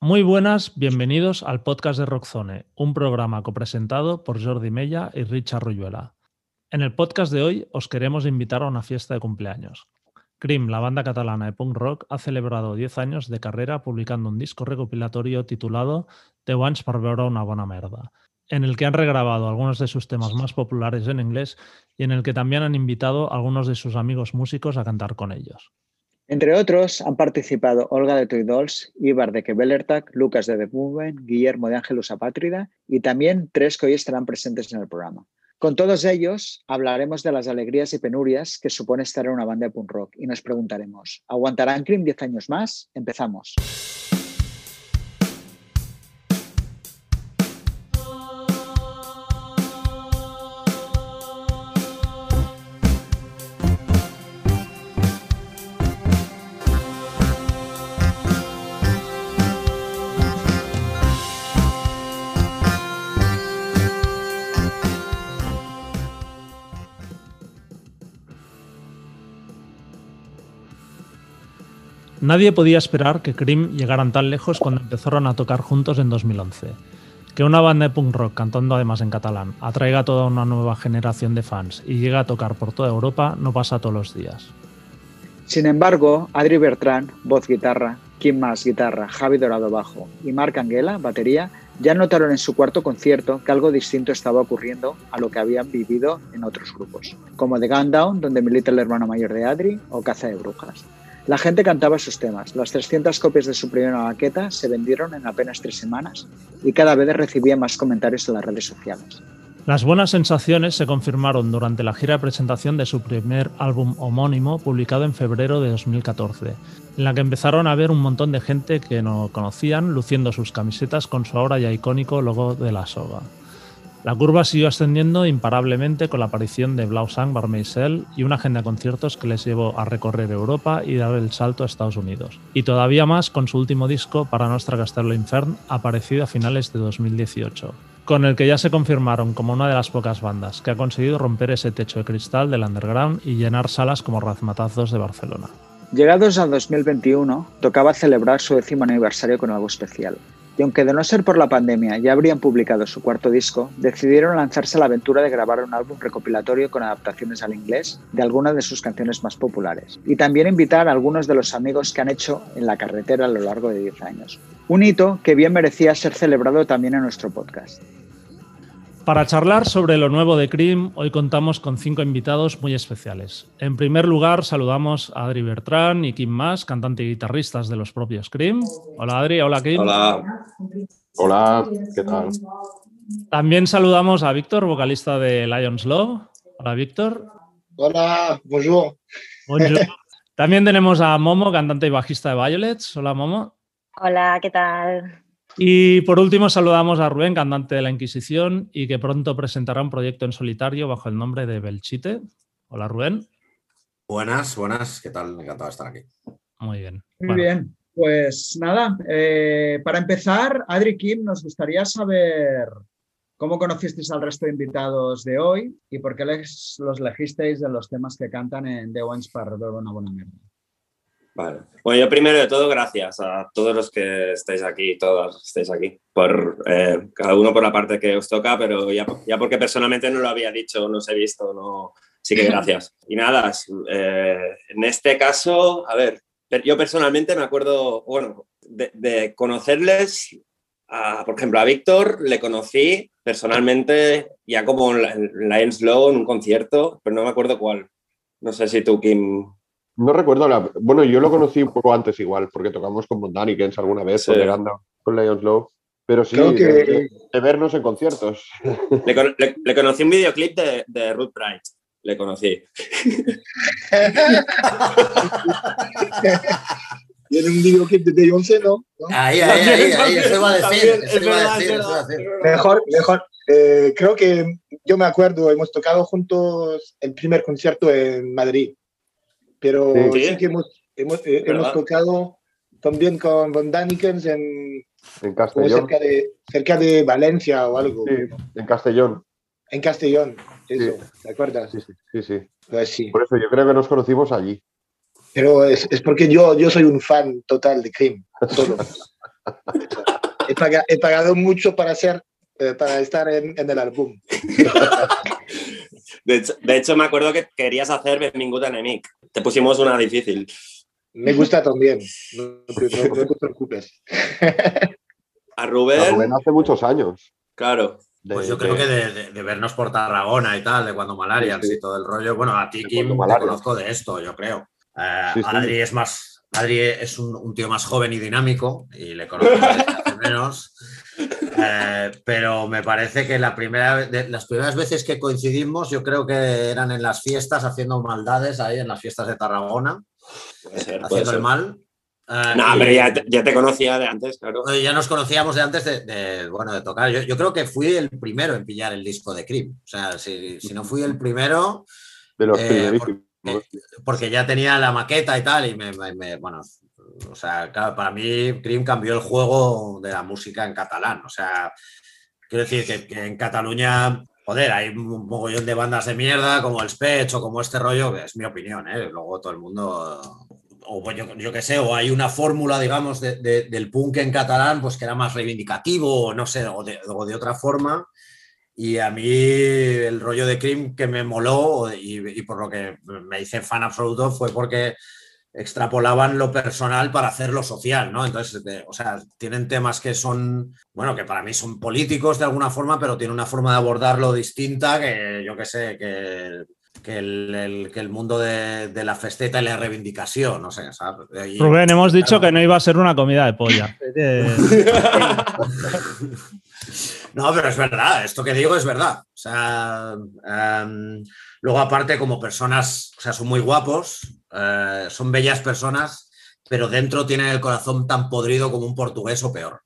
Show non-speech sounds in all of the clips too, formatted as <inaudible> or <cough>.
Muy buenas, bienvenidos al podcast de Rockzone, un programa copresentado por Jordi Mella y Richard Ruyuela. En el podcast de hoy os queremos invitar a una fiesta de cumpleaños. Cream, la banda catalana de punk rock, ha celebrado 10 años de carrera publicando un disco recopilatorio titulado The Ones per veure una bona merda, en el que han regrabado algunos de sus temas más populares en inglés y en el que también han invitado a algunos de sus amigos músicos a cantar con ellos. Entre otros han participado Olga de Toy Dolls, Ibar de Kebelertak, Lucas de The Movement, Guillermo de Ángelus Apátrida y también tres que hoy estarán presentes en el programa. Con todos ellos hablaremos de las alegrías y penurias que supone estar en una banda de punk rock y nos preguntaremos, ¿aguantarán Cream 10 años más? Empezamos. Nadie podía esperar que Cream llegaran tan lejos cuando empezaron a tocar juntos en 2011. Que una banda de punk rock, cantando además en catalán, atraiga a toda una nueva generación de fans y llegue a tocar por toda Europa no pasa todos los días. Sin embargo, Adri Bertrán, voz guitarra, Kim Mas guitarra, Javi Dorado bajo y Marc Anguela, batería, ya notaron en su cuarto concierto que algo distinto estaba ocurriendo a lo que habían vivido en otros grupos, como The Gun Down, donde milita el hermano mayor de Adri, o Caza de Brujas. La gente cantaba sus temas. Las 300 copias de su primera maqueta se vendieron en apenas tres semanas y cada vez recibía más comentarios en las redes sociales. Las buenas sensaciones se confirmaron durante la gira de presentación de su primer álbum homónimo, publicado en febrero de 2014, en la que empezaron a ver un montón de gente que no conocían luciendo sus camisetas con su ahora ya icónico logo de la soga. La curva siguió ascendiendo imparablemente con la aparición de Blau Sang Barmeisel y una agenda de conciertos que les llevó a recorrer Europa y dar el salto a Estados Unidos. Y todavía más con su último disco, Para Nostra Castello Infern, aparecido a finales de 2018, con el que ya se confirmaron como una de las pocas bandas que ha conseguido romper ese techo de cristal del underground y llenar salas como Razmatazos de Barcelona. Llegados al 2021, tocaba celebrar su décimo aniversario con algo especial y aunque de no ser por la pandemia ya habrían publicado su cuarto disco, decidieron lanzarse a la aventura de grabar un álbum recopilatorio con adaptaciones al inglés de algunas de sus canciones más populares, y también invitar a algunos de los amigos que han hecho en la carretera a lo largo de 10 años. Un hito que bien merecía ser celebrado también en nuestro podcast. Para charlar sobre lo nuevo de Cream, hoy contamos con cinco invitados muy especiales. En primer lugar, saludamos a Adri Bertrán y Kim Mas, cantante y guitarristas de los propios Cream. Hola Adri, hola Kim. Hola. Hola, ¿qué tal? También saludamos a Víctor, vocalista de Lions Love. Hola Víctor. Hola, bonjour. bonjour. También tenemos a Momo, cantante y bajista de Violets. Hola Momo. Hola, ¿qué tal? Y por último saludamos a Rubén, cantante de la Inquisición y que pronto presentará un proyecto en solitario bajo el nombre de Belchite. Hola Rubén. Buenas, buenas, ¿qué tal? Encantado de estar aquí. Muy bien. Muy bien, pues nada, eh, para empezar, Adri Kim, nos gustaría saber cómo conocisteis al resto de invitados de hoy y por qué les, los elegisteis de los temas que cantan en The Ones para una buena mierda. Vale. Bueno, yo primero de todo, gracias a todos los que estáis aquí, todos estáis aquí, por eh, cada uno por la parte que os toca, pero ya, ya porque personalmente no lo había dicho, no os he visto, no, sí que gracias. Y nada, eh, en este caso, a ver, yo personalmente me acuerdo, bueno, de, conocerles, a, por ejemplo, a Víctor le conocí personalmente ya como en Lions Low en un concierto, pero no me acuerdo cuál. No sé si tú, Kim, no recuerdo la. Bueno, yo lo conocí un poco antes igual, porque tocamos con Mondanikens alguna vez, sí. con Lions Low. Pero sí, que... de, de, vernos en conciertos. Le, le, le conocí un videoclip de, de Ruth Bright. Le conocí. <laughs> Tiene un videoclip de Beyoncé, ¿no? Ahí, ahí, ahí, ahí, eso va a decir, eso va a decir, eso va a decir. Mejor, mejor. Eh, creo que yo me acuerdo, hemos tocado juntos el primer concierto en Madrid pero sí, sí que hemos, hemos, eh, hemos, tocado también con Von Danikens en, en Castellón. Cerca de, cerca de Valencia o algo. Sí, en Castellón. En Castellón, eso, sí. ¿te acuerdas? Sí, sí. Pues sí. Por eso yo creo que nos conocimos allí. Pero es, es porque yo, yo soy un fan total de Cream. Solo. <laughs> he, pagado mucho para, hacer, eh, para estar en, el álbum. <laughs> De hecho, me acuerdo que querías hacer Benvingut Enemic. Te pusimos una difícil. Me gusta también, no, te preocupes. A Rubén. hace muchos años. Claro. Pues yo creo que de, vernos por Tarragona y tal, de cuando Malaria y todo el rollo. Bueno, a ti, Kim, te conozco de esto, yo creo. Eh, Adri es más. Adri es un, tío más joven y dinámico y le conozco hace <laughs> menos. Eh, pero me parece que la primera, las primeras veces que coincidimos, yo creo que eran en las fiestas haciendo maldades ahí, en las fiestas de Tarragona, haciendo el mal. Eh, no, pero ya te, conocía de antes, claro. Ya nos conocíamos de antes de, bueno, de tocar. Yo, creo que fui el primero en pillar el disco de Cream. O sea, si, no fui el primero. De los eh, porque, ya tenía la maqueta y tal, y me, bueno, o sea, para mí Cream cambió el juego de la música en catalán. O sea, quiero decir que, en Cataluña joder, hay un mogollón de bandas de mierda como el Spech o como este rollo, es mi opinión, ¿eh? luego todo el mundo o pues yo, yo qué sé, o hay una fórmula, digamos, del punk en catalán, pues que era más reivindicativo, o no sé, o de, otra forma. Y a mí el rollo de Cream que me moló y, por lo que me hice fan absoluto fue porque extrapolaban lo personal para hacer lo social, ¿no? Entonces, o sea, tienen temas que son, bueno, que para mí son políticos de alguna forma, pero tienen una forma de abordarlo distinta que yo qué sé, que que el, que el mundo de, la festeta y la reivindicación, no sé, Rubén, hemos dicho que no iba a ser una comida de polla. <laughs> <laughs> <laughs> no, pero es verdad, esto que digo es verdad. O sea, em, luego aparte como personas, o sea, son muy guapos, eh, son bellas personas, pero dentro tienen el corazón tan podrido como un portugués o peor.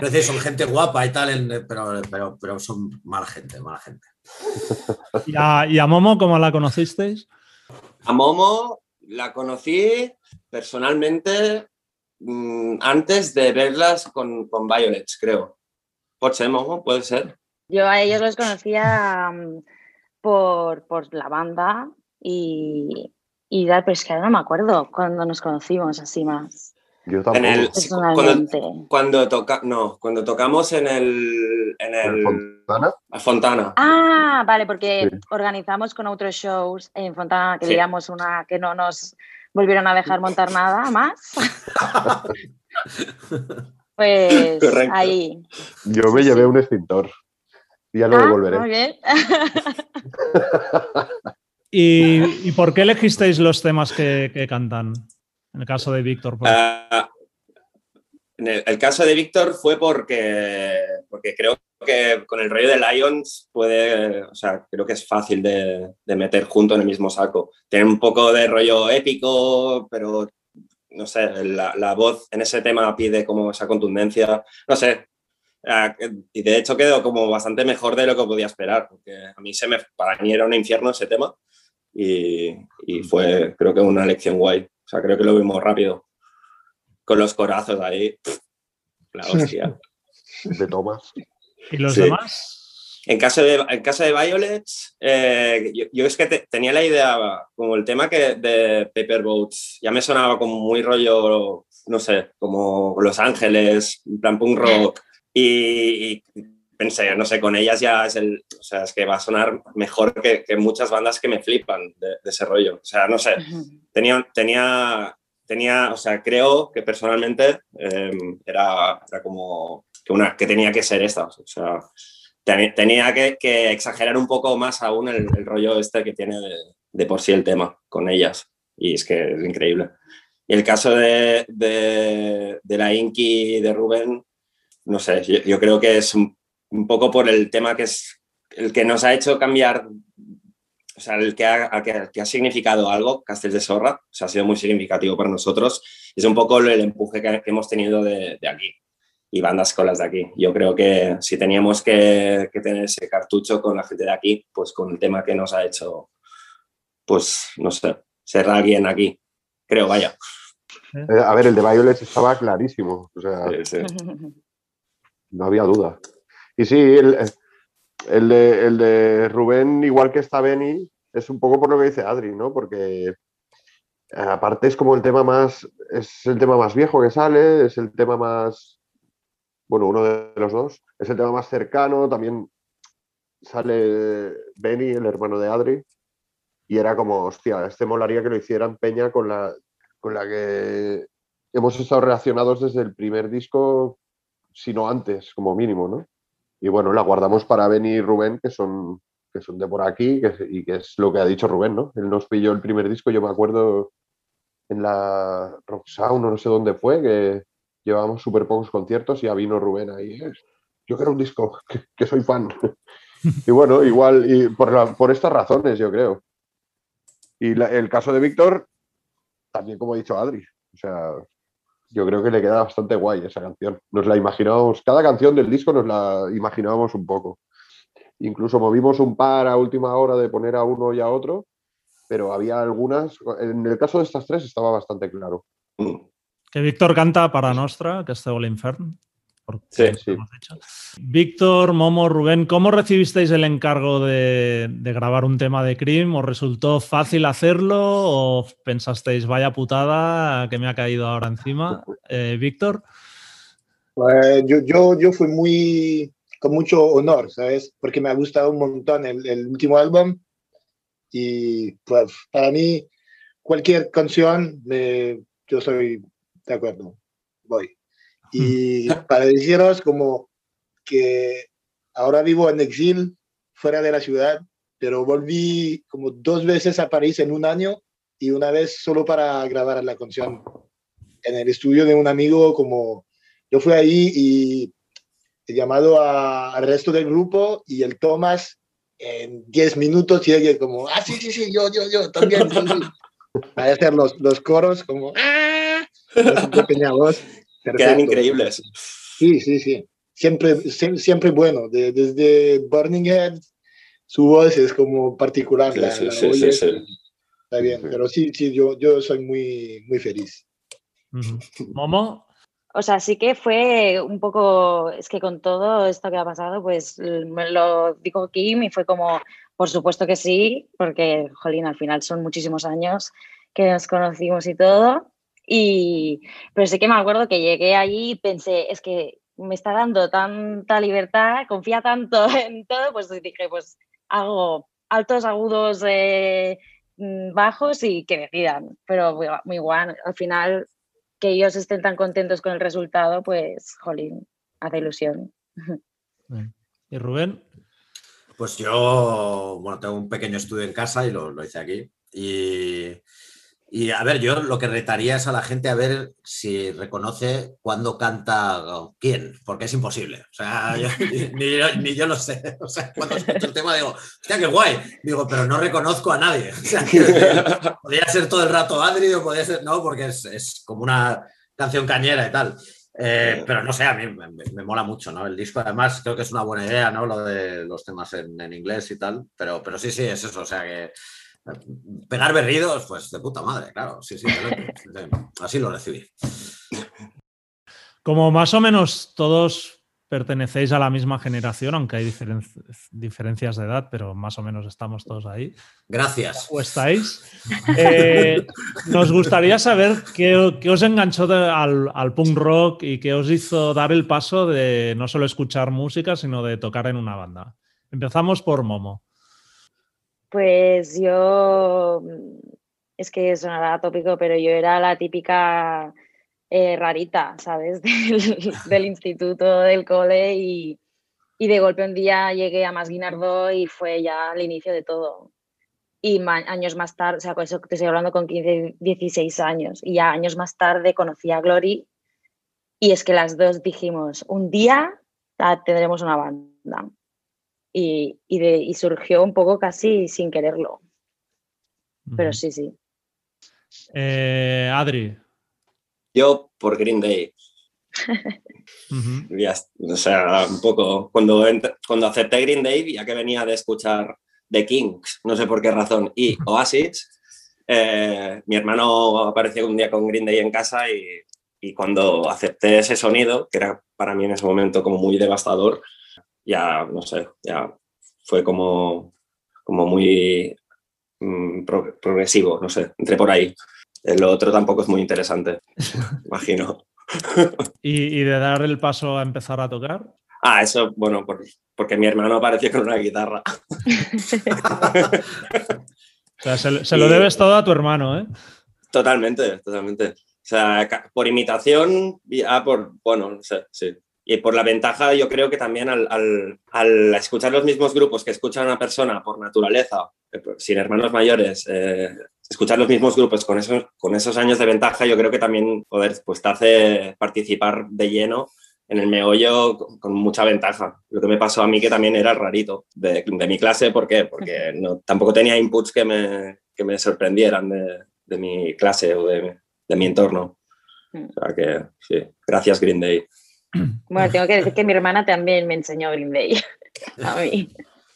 O decir, son gente guapa y tal, pero, pero, pero son mala gente, mala gente. ¿Y a, Momo cómo la conocisteis? A Momo la conocí personalmente antes de verlas con, con Violets, creo. ¿Puede ser, Momo? ¿Puede ser? Yo a ellos los conocía mm, por, la banda y, y pero es que no me acuerdo cuando nos conocimos así más. Yo también. cuando, cuando, toca, no, cuando tocamos en el, en el Fontana? Fontana. Ah, vale, porque organizamos con otros shows en Fontana que digamos una que no nos volvieron a dejar montar nada más. pues ahí. Yo me llevé un extintor. Y ya lo ah, devolveré. Muy bien. <laughs> ¿Y, por qué elegisteis los temas que, que cantan? En el caso de Víctor. Ah, en el, caso de Víctor fue porque, porque creo que con el rollo de Lions puede, o sea, creo que es fácil de, meter junto en el mismo saco. Tiene un poco de rollo épico, pero no sé, la, voz en ese tema pide como esa contundencia, no sé. Ah, y de hecho quedó como bastante mejor de lo que podía esperar, porque a mí se me, para mí era un infierno ese tema y, y fue creo que una lección guay. O sea, creo que lo vimos rápido. Con los corazos ahí. La <laughs> hostia. De Thomas. ¿Y los demás? En caso de, en caso de Violets, eh, yo, es que tenía la idea, como el tema que de Paper Boats, ya me sonaba como muy rollo, no sé, como Los Ángeles, plan punk rock. Y, pensé, no sé, con ellas ya es el, o sea, es que va a sonar mejor que, muchas bandas que me flipan de, ese rollo. O sea, no sé, tenía, tenía, tenía, o sea, creo que personalmente em, era, era, como que, una, que tenía que ser esta. O sea, tenía que, que, exagerar un poco más aún el, rollo este que tiene de, por sí el tema con ellas. Y es que es increíble. Y el caso de, de, de la Inky de Rubén, no sé, yo, yo creo que es un un poco por el tema que es el que nos ha hecho cambiar, o sea, el que ha, que, ha significado algo, Castel de Sorra, o sea, ha sido muy significativo para nosotros. Es un poco el empuje que, hemos tenido de, aquí y bandas con las de aquí. Yo creo que si teníamos que, tener ese cartucho con la gente de aquí, pues con el tema que nos ha hecho, pues no sé, ser alguien aquí. Creo, vaya. Eh, a ver, el de Violet estaba clarísimo. O sea, <laughs> no había duda. Y sí, el, de, Rubén, igual que está Benny, es un poco por lo que dice Adri, ¿no? Porque aparte es como el tema más, es el tema más viejo que sale, es el tema más, bueno, uno de los dos, es el tema más cercano, también sale Benny, el hermano de Adri, y era como, hostia, este molaría que lo hicieran Peña con la, con la que hemos estado relacionados desde el primer disco, si no antes, como mínimo, ¿no? Y bueno, la guardamos para Benny y Rubén, que son, que son de por aquí, y que es lo que ha dicho Rubén, ¿no? Él nos pilló el primer disco, yo me acuerdo en la Rock Sound, no sé dónde fue, que llevábamos súper pocos conciertos y ya vino Rubén ahí. Yo quiero un disco, <laughs> que, soy fan. <laughs> y bueno, igual, y por, por estas razones, yo creo. Y el caso de Víctor, también como ha dicho Adri, o sea, yo creo que le queda bastante guay esa canción. Nos la imaginábamos, cada canción del disco nos la imaginábamos un poco. Incluso movimos un par a última hora de poner a uno y a otro pero había algunas, en el caso de estas tres estaba bastante claro. Que Víctor canta para Nostra, que es el Infern. Sí, sí. Víctor, Momo, Rubén, ¿cómo recibisteis el encargo de, grabar un tema de Cream? ¿Os resultó fácil hacerlo o pensasteis, vaya putada que me ha caído ahora encima? Eh, Víctor. Pues yo, yo, yo fui muy, con mucho honor, ¿sabes? Porque me ha gustado un montón el, el último álbum y pues para mí, cualquier canción, yo soy de acuerdo, voy. <laughs> Y para deciros como que ahora vivo en exil, fuera de la ciudad, pero volví como dos veces a París en un año y una vez solo para grabar la canción en el estudio de un amigo, como yo fui ahí y he llamado al resto del grupo y el Thomas en 10 minutos y como, ah, sí, sí, sí, yo, yo, yo, también. Sí, <laughs> a hacer los, los coros como, ah, pequeña voz. <laughs> Quedan increíbles. Sí, sí, sí. Siempre, siempre, bueno. desde Burning Head, su voz es como particular. Sí, sí, sí, sí, Está bien, pero sí, sí, yo, yo soy muy, muy feliz. <laughs> Momo, o sea, sí que fue un poco, es que con todo esto que ha pasado, pues me lo dijo Kim y fue como, por supuesto que sí, porque, jolín, al final son muchísimos años que nos conocimos y todo. Y, pero sí que me acuerdo que llegué allí y pensé, es que me está dando tanta libertad, confía tanto <laughs> en todo, pues dije, pues hago altos, agudos, eh, mm, bajos y que decidan. Pero muy, muy igual, al final que ellos estén tan contentos con el resultado, pues, jolín, hace ilusión. <laughs> ¿Y Rubén? Pues yo, bueno, tengo un pequeño estudio en casa y lo, lo hice aquí. Y y a ver, yo lo que retaría es a la gente a ver si reconoce cuándo canta quién, porque es imposible. O sea, <laughs> ni, yo, lo sé. O sea, cuando escucho el tema digo, hostia, qué guay. Digo, pero no reconozco a nadie. O sea, <laughs> podría ser todo el rato Adri o podría ser, no, porque es, como una canción cañera y tal. Eh, pero no sé, a mí me, mola mucho, ¿no? El disco, además, creo que es una buena idea, ¿no? Lo de los temas en, en inglés y tal. Pero, pero sí, sí, es eso. O sea, que Pegar berridos, pues de puta madre, claro. Sí, sí, así lo recibí. Como más o menos todos pertenecéis a la misma generación, aunque hay diferencias de edad, pero más o menos estamos todos ahí. Gracias. ¿O estáis? Eh, nos gustaría saber qué, os enganchó al, al, punk rock y qué os hizo dar el paso de no solo escuchar música, sino de tocar en una banda. Empezamos por Momo. Pues yo, es que sonará tópico, pero yo era la típica eh, rarita, ¿sabes? <laughs> <laughs> Del, instituto, del cole y, de golpe un día llegué a Más Guinardó y fue ya el inicio de todo. Y años más tarde, o sea, con eso te estoy hablando con 15, 16 años, y ya años más tarde conocí a Glory y es que las dos dijimos, un día tendremos una banda y, surgió un poco casi sin quererlo. Pero sí, sí. Eh, Adri. Yo por Green Day. <laughs> o sea, un poco. Cuando, cuando acepté Green Day, ya que venía de escuchar The Kings, no sé por qué razón, y Oasis, eh, mi hermano apareció un día con Green Day en casa y, y, cuando acepté ese sonido, que era para mí en ese momento como muy devastador, ya, no sé, ya fue como, como muy mm, progresivo, no sé, entré por ahí. Lo otro tampoco es muy interesante, <laughs> imagino. ¿Y, de dar el paso a empezar a tocar? Ah, eso, bueno, porque mi hermano apareció con una guitarra. <laughs> o sea, se, lo debes todo a tu hermano, ¿eh? Totalmente, totalmente. O sea, por imitación, ah, por, bueno, sí. Y por la ventaja, yo creo que también al, al, escuchar los mismos grupos que escucha una persona por naturaleza, eh, pues, sin hermanos mayores, eh, escuchar los mismos grupos con esos, con esos años de ventaja, yo creo que también, joder, pues te hace participar de lleno en el meollo con, mucha ventaja. Lo que me pasó a mí que también era rarito de, de mi clase, ¿por qué? Porque no, tampoco tenía inputs que me, que me sorprendieran de, de, mi clase o de, de, mi entorno. Mm. O sea que, sí, gracias Green Day. Bueno, tengo que decir que mi hermana también me enseñó Green Day <laughs> a mí.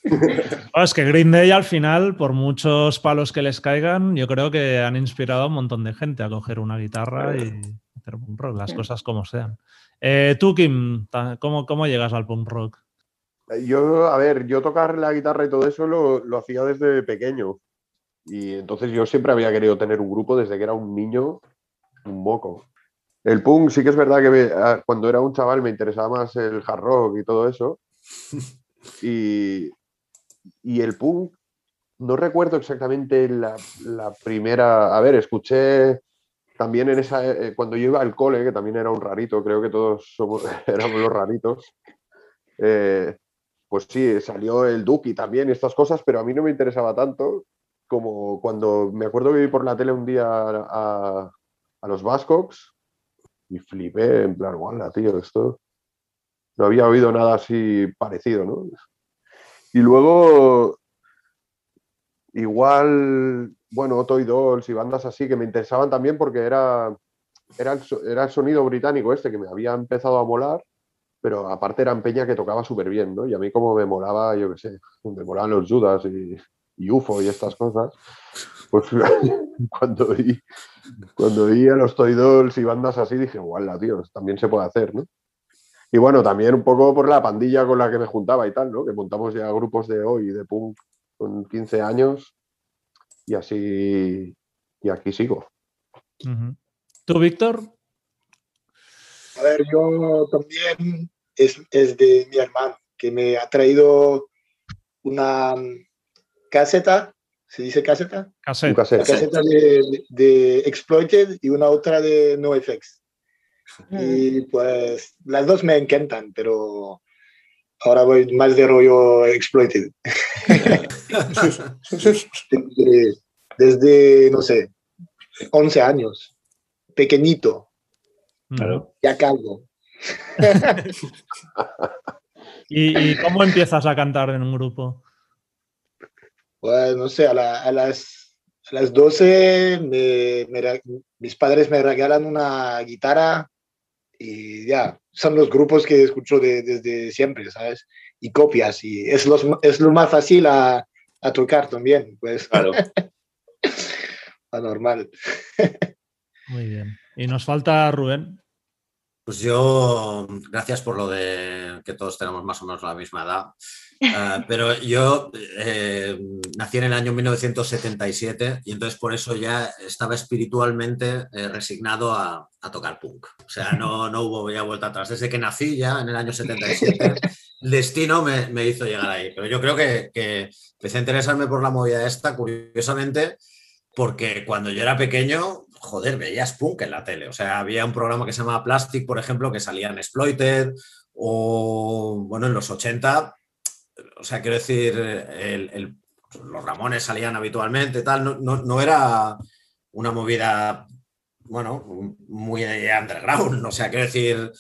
<laughs> es que Green Day al final, por muchos palos que les caigan, yo creo que han inspirado a un montón de gente a coger una guitarra y hacer punk rock, las cosas como sean. Eh, tú, Kim, ¿cómo, ¿cómo, llegas al punk rock? Eh, yo, a ver, yo tocar la guitarra y todo eso lo, lo hacía desde pequeño. Y entonces yo siempre había querido tener un grupo desde que era un niño, un moco. El punk sí que es verdad que ah, cuando era un chaval me interesaba más el hard rock y todo eso. <laughs> Y, y el punk, no recuerdo exactamente la, primera. A ver, escuché también en esa. Eh, cuando yo iba al cole, que también era un rarito, creo que todos somos, <laughs> éramos los raritos. Eh, pues sí, salió el Duki también y estas cosas, pero a mí no me interesaba tanto como cuando me acuerdo que vi por la tele un día a, a los Bascox y flipé en plan, guala, tío, esto no había oído nada así parecido, ¿no? Y luego, igual, bueno, Toy Dolls y bandas así que me interesaban también porque era, era, el, sonido británico este que me había empezado a molar, pero aparte era en Peña que tocaba súper bien, ¿no? Y a mí como me molaba, yo qué sé, me molaban los Judas y, UFO y estas cosas, pues <laughs> cuando vi, cuando vi a los Toy Dolls y bandas así dije, guala, tío, también se puede hacer, ¿no? Y bueno, también un poco por la pandilla con la que me juntaba y tal, ¿no? Que montamos ya grupos de hoy, de punk, con 15 años y así, y aquí sigo. ¿Tú, Víctor? A ver, yo también es, de mi hermano, que me ha traído una caseta, ¿se dice caseta? Caseta. caseta de, de, Exploited y una otra de NoFX. Y pues las dos me encantan, pero ahora voy más de rollo exploited. <laughs> desde, no sé, 11 años, pequeñito, claro. ya calvo. <laughs> ¿Y, cómo empiezas a cantar en un grupo? Pues no sé, a, las, a las 12 mis padres me regalan una guitarra y ya, son los grupos que escucho desde siempre, ¿sabes? Y copias, y es, los, es lo más fácil a, a tocar también, pues. Claro. <laughs> Anormal. Muy bien. Y nos falta Rubén. Pues yo, gracias por lo de que todos tenemos más o menos la misma edad. Eh, pero yo eh, nací en el año 1977 y entonces por eso ya estaba espiritualmente eh, resignado a, tocar punk. O sea, no, no hubo ya vuelta atrás. Desde que nací ya en el año 77, el destino me, hizo llegar ahí. Pero yo creo que, empecé a interesarme por la movida esta, curiosamente, porque cuando yo era pequeño joder, veías punk en la tele. O sea, había un programa que se llamaba Plastic, por ejemplo, que salía en Exploited, o bueno, en los 80, o sea, quiero decir, los Ramones salían habitualmente, tal, no, era una movida, bueno, muy underground, o sea, quiero decir,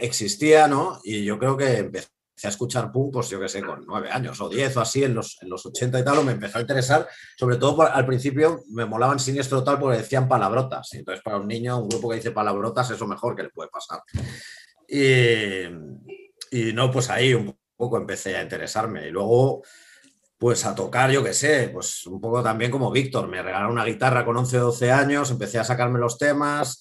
existía, ¿no? Y yo creo que empezó a escuchar punk, pues yo qué sé, con nueve años o diez o así, en los, en los 80 y tal, o me empezó a interesar, sobre todo al principio me molaban siniestro tal porque decían palabrotas, entonces para un niño, un grupo que dice palabrotas es lo mejor que le puede pasar. Y, no, pues ahí un poco empecé a interesarme y luego pues a tocar, yo qué sé, pues un poco también como Víctor, me regalaron una guitarra con 11 o 12 años, empecé a sacarme los temas,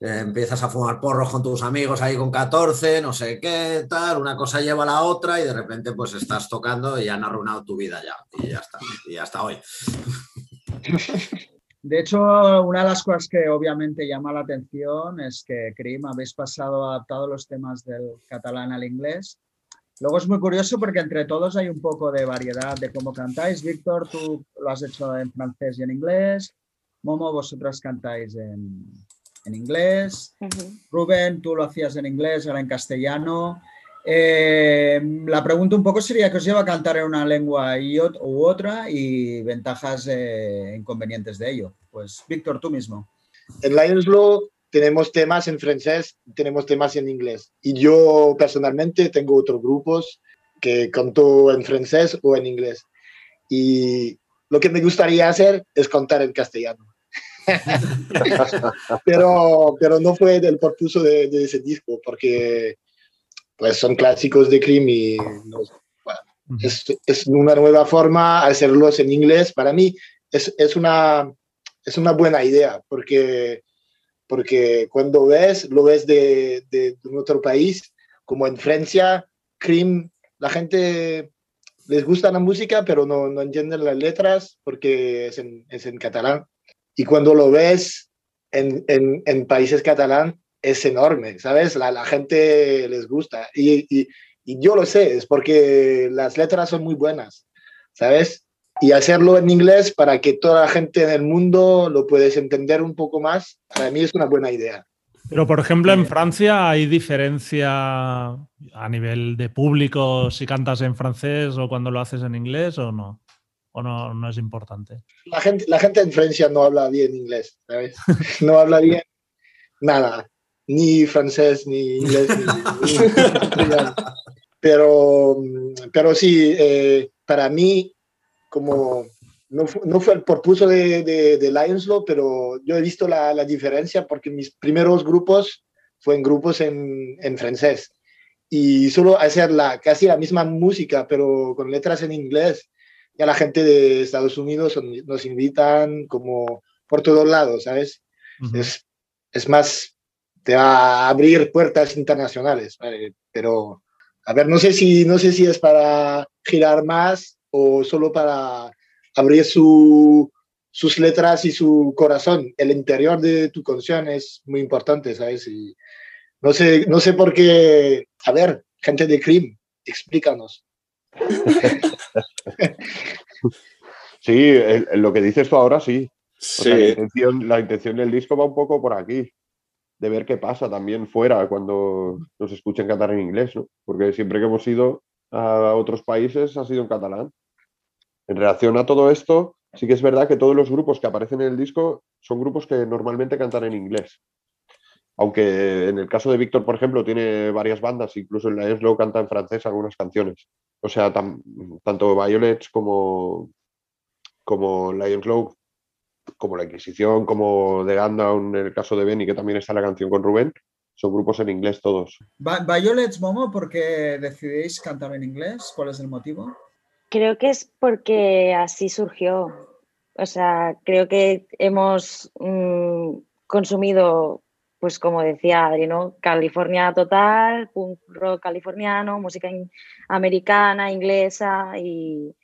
eh, empiezas a fumar porros con tus amigos ahí con 14, no sé qué, tal, una cosa lleva a la otra y de repente pues estás tocando y han arruinado tu vida ya, y ya está, y hasta hoy. De hecho, una de las cosas que obviamente llama la atención es que, Krim, habéis pasado adaptado los temas del catalán al inglés. Luego es muy curioso porque entre todos hay un poco de variedad de cómo cantáis. Víctor, tú lo has hecho en francés y en inglés. Momo, vosotras cantáis en, inglés. Rubén, tú lo hacías en inglés, ahora en castellano. Eh, la pregunta un poco sería qué os lleva a cantar en una lengua y u otra y ventajas e inconvenientes de ello. Pues Víctor, tú mismo. En Lions Law tenemos temas en francés, tenemos temas en inglés. Y yo personalmente tengo otros grupos que canto en francés o en inglés. Y lo que me gustaría hacer es cantar en castellano. <laughs> pero, pero no fue del propósito de ese disco, porque pues son clásicos de Cream y es, es, una nueva forma hacerlos en inglés. Para mí es, es, una, es una buena idea porque, porque cuando ves, lo ves de, de, otro país, como en Francia, Cream, la gente les gusta la música, pero no, no entienden las letras porque es en, es en catalán. Y cuando lo ves en, en, en países catalán, es enorme, ¿sabes? La, la gente les gusta. Y, y, y, yo lo sé, es porque las letras son muy buenas, ¿sabes? Y hacerlo en inglés para que toda la gente en el mundo lo puedes entender un poco más, para mí es una buena idea. Pero, por ejemplo, en Francia hay diferencia a nivel de público si cantas en francés o cuando lo haces en inglés o no. ¿O no, no es importante? La gente, la gente en Francia no habla bien inglés, ¿sabes? <laughs> No habla bien nada ni francés, ni inglés, ni, <laughs> pero, pero sí, eh, para mí, como no, no, fue el propósito de, de, de Lions Law, pero yo he visto la, la, diferencia porque mis primeros grupos fueron grupos en, en, francés y solo hacer la, casi la misma música, pero con letras en inglés. Ya la gente de Estados Unidos nos invitan como por todos lados, ¿sabes? es, es más te va a abrir puertas internacionales. Pero, a ver, no sé, si, no sé si es para girar más o solo para abrir su, sus letras y su corazón. El interior de tu canción es muy importante, ¿sabes? Y no sé, no sé por qué. A ver, gente de Cream, explícanos. <laughs> Sí, lo que dices tú ahora sí. la, intención, la intención del disco va un poco por aquí de ver qué pasa también fuera cuando nos escuchen cantar en inglés, ¿no? Porque siempre que hemos ido a otros países ha sido en catalán. En relación a todo esto, sí que es verdad que todos los grupos que aparecen en el disco son grupos que normalmente cantan en inglés. Aunque en el caso de Víctor, por ejemplo, tiene varias bandas, incluso en la Slow canta en francés algunas canciones. O sea, tanto Violets como, como Lions Low como La Inquisición, como The Gundown, en el caso de Benny, que también está la canción con Rubén, son grupos en inglés todos. Violets, Momo, ¿por qué decidéis cantar en inglés? ¿Cuál es el motivo? Creo que es porque así surgió. O sea, creo que hemos mm, consumido, pues como decía Adri, ¿no? California total, punk rock californiano, música americana, inglesa y,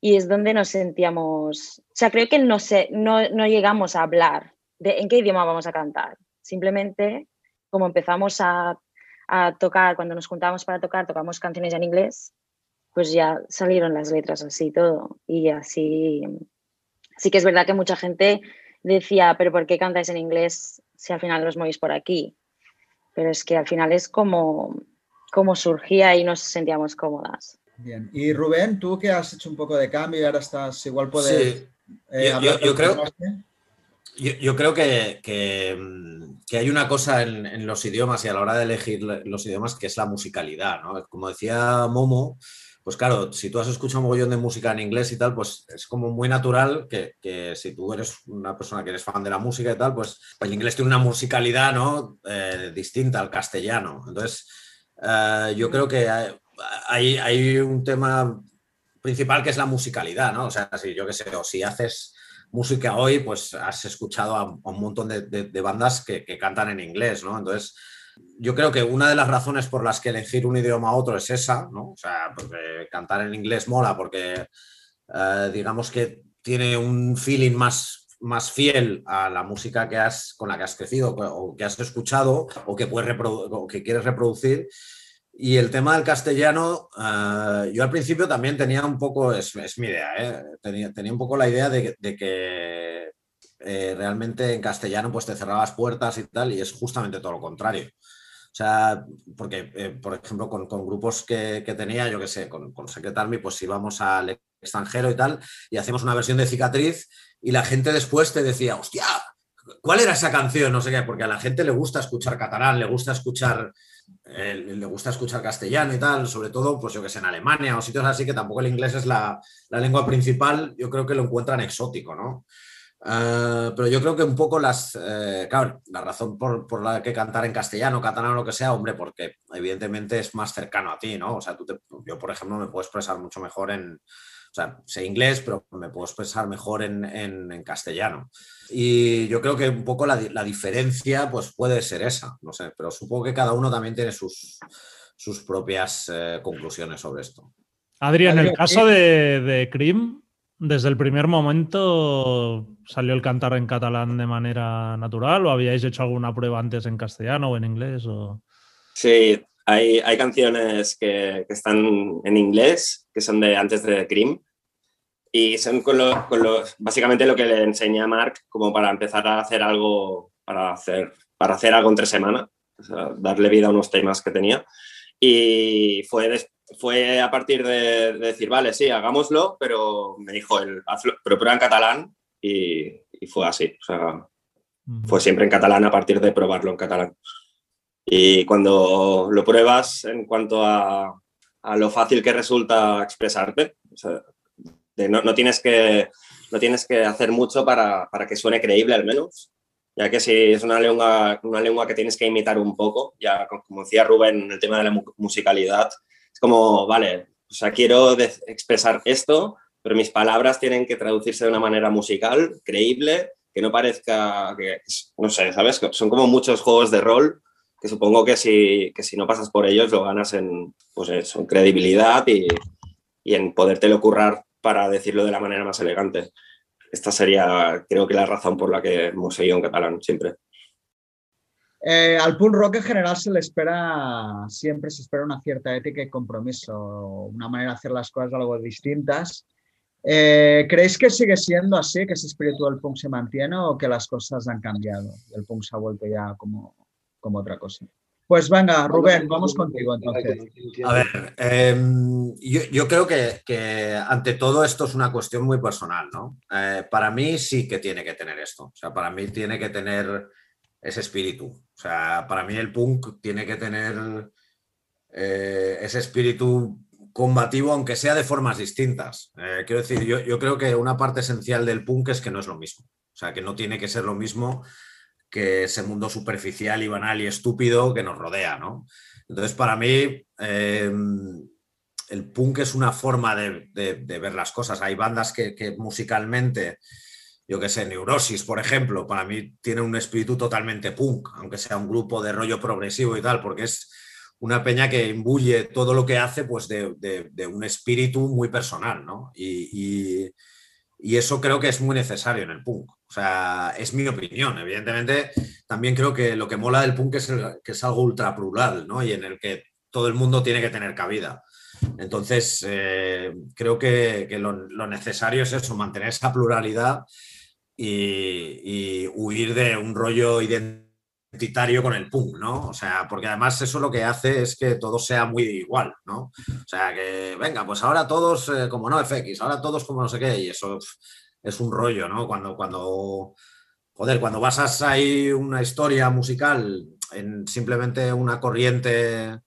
y es donde nos sentíamos, o sea, creo que no, sé, no, no llegamos a hablar de en qué idioma vamos a cantar. Simplemente, como empezamos a, a tocar, cuando nos juntábamos para tocar, tocamos canciones en inglés, pues ya salieron las letras así todo. Y así, sí que es verdad que mucha gente decía, pero ¿por qué cantáis en inglés si al final los movéis por aquí? Pero es que al final es como, como surgía y nos sentíamos cómodas. Bien. Y Rubén, tú que has hecho un poco de cambio y ahora estás, igual puedes... Eh, yo, creo, yo, creo que, que, hay una cosa en, los idiomas y a la hora de elegir los idiomas que es la musicalidad, ¿no? Como decía Momo, pues claro, si tú has escuchado un mogollón de música en inglés y tal, pues es como muy natural que, que, si tú eres una persona que eres fan de la música y tal, pues el inglés tiene una musicalidad ¿no? Eh, distinta al castellano. Entonces, eh, yo creo que hay, hay, un tema principal que es la musicalidad, ¿no? O sea, si yo qué sé, o si haces música hoy, pues has escuchado a, un montón de, de, bandas que, que, cantan en inglés, ¿no? Entonces, yo creo que una de las razones por las que elegir un idioma a otro es esa, ¿no? O sea, porque cantar en inglés mola, porque eh, digamos que tiene un feeling más más fiel a la música que has, con la que has crecido o que has escuchado o que, puedes o que quieres reproducir. Y el tema del castellano, eh, yo al principio también tenía un poco, es, mi idea, ¿eh? tenía, tenía, un poco la idea de, que eh, realmente en castellano pues te cerrabas puertas y tal, y es justamente todo lo contrario. O sea, porque, por ejemplo, con, grupos que, tenía, yo qué sé, con, con Secret Army, pues íbamos al extranjero y tal, y hacíamos una versión de cicatriz, y la gente después te decía, hostia, ¿cuál era esa canción? No sé qué, porque a la gente le gusta escuchar catalán, le gusta escuchar eh, le gusta escuchar castellano y tal, sobre todo, pues yo que sé, en Alemania o sitios así que tampoco el inglés es la, lengua principal, yo creo que lo encuentran exótico, ¿no? Eh, pero yo creo que un poco las, eh, claro, la razón por, la que cantar en castellano, catalán o lo que sea, hombre, porque evidentemente es más cercano a ti, ¿no? O sea, tú yo, por ejemplo, me puedo expresar mucho mejor en, o sea, sé inglés, pero me puedo expresar mejor en, castellano. Y yo creo que un poco la, diferencia pues puede ser esa, no sé, pero supongo que cada uno también tiene sus, sus propias eh, conclusiones sobre esto. Adrián, en el caso de, de Cream, desde el primer momento salió el cantar en catalán de manera natural o habíais hecho alguna prueba antes en castellano o en inglés? O... Sí, hay, hay canciones que, que, están en inglés, que son de antes de Cream, y son con, con básicamente lo que le enseñé a Mark como para empezar a hacer algo, para hacer, para hacer algo entre semana, darle vida a unos temas que tenía. Y fue, fue a partir de, decir, vale, sí, hagámoslo, pero me dijo, el, pero prueba en catalán y, y, fue así. O sea, fue siempre en catalán a partir de probarlo en catalán. Y cuando lo pruebas en cuanto a, a lo fácil que resulta expresarte, no, no, tienes que, no tienes que hacer mucho para, para, que suene creíble al menos, ya que si es una lengua, una lengua que tienes que imitar un poco, ya como decía Rubén, el tema de la musicalidad, es como, vale, o sea, quiero expresar esto, pero mis palabras tienen que traducirse de una manera musical, creíble, que no parezca que, no sé, ¿sabes? Son como muchos juegos de rol que supongo que si, que si no pasas por ellos lo ganas en, pues eso, en credibilidad y, y en podértelo currar para decirlo de la manera más elegante. Esta sería, creo que la razón por la que hemos seguido en catalán siempre. Eh, al punk rock en general se le espera, siempre se espera una cierta ética y compromiso, una manera de hacer las cosas algo distintas. Eh, ¿Creéis que sigue siendo así, que ese espíritu del punk se mantiene o que las cosas han cambiado? El punk se ha vuelto ya como como otra cosa. Pues venga, Rubén, vamos contigo entonces. A ver, em, yo, creo que, ante todo esto es una cuestión muy personal, ¿no? Eh, para mí sí que tiene que tener esto, o sea, para mí tiene que tener ese espíritu, o sea, para mí el punk tiene que tener eh, ese espíritu combativo, aunque sea de formas distintas. Eh, quiero decir, yo, yo creo que una parte esencial del punk es que no es lo mismo, o sea, que no tiene que ser lo mismo que ese mundo superficial y banal y estúpido que nos rodea, ¿no? Entonces, para mí, em, el punk es una forma de, ver las cosas. Hay bandas que, musicalmente, yo que sé, Neurosis, por ejemplo, para mí tiene un espíritu totalmente punk, aunque sea un grupo de rollo progresivo y tal, porque es una peña que imbuye todo lo que hace pues de, un espíritu muy personal, ¿no? y, y eso creo que es muy necesario en el punk. O sea, es mi opinión. Evidentemente, también creo que lo que mola del punk es que es algo ultra plural, ¿no? Y en el que todo el mundo tiene que tener cabida. Entonces, eh, creo que, lo, necesario es eso, mantener esa pluralidad y, huir de un rollo identitario con el punk, ¿no? O sea, porque además eso lo que hace es que todo sea muy igual, ¿no? O sea, que venga, pues ahora todos eh, como no FX, ahora todos como no sé qué, y eso es un rollo, ¿no? Cuando, cuando, joder, cuando basas ahí una historia musical en simplemente una corriente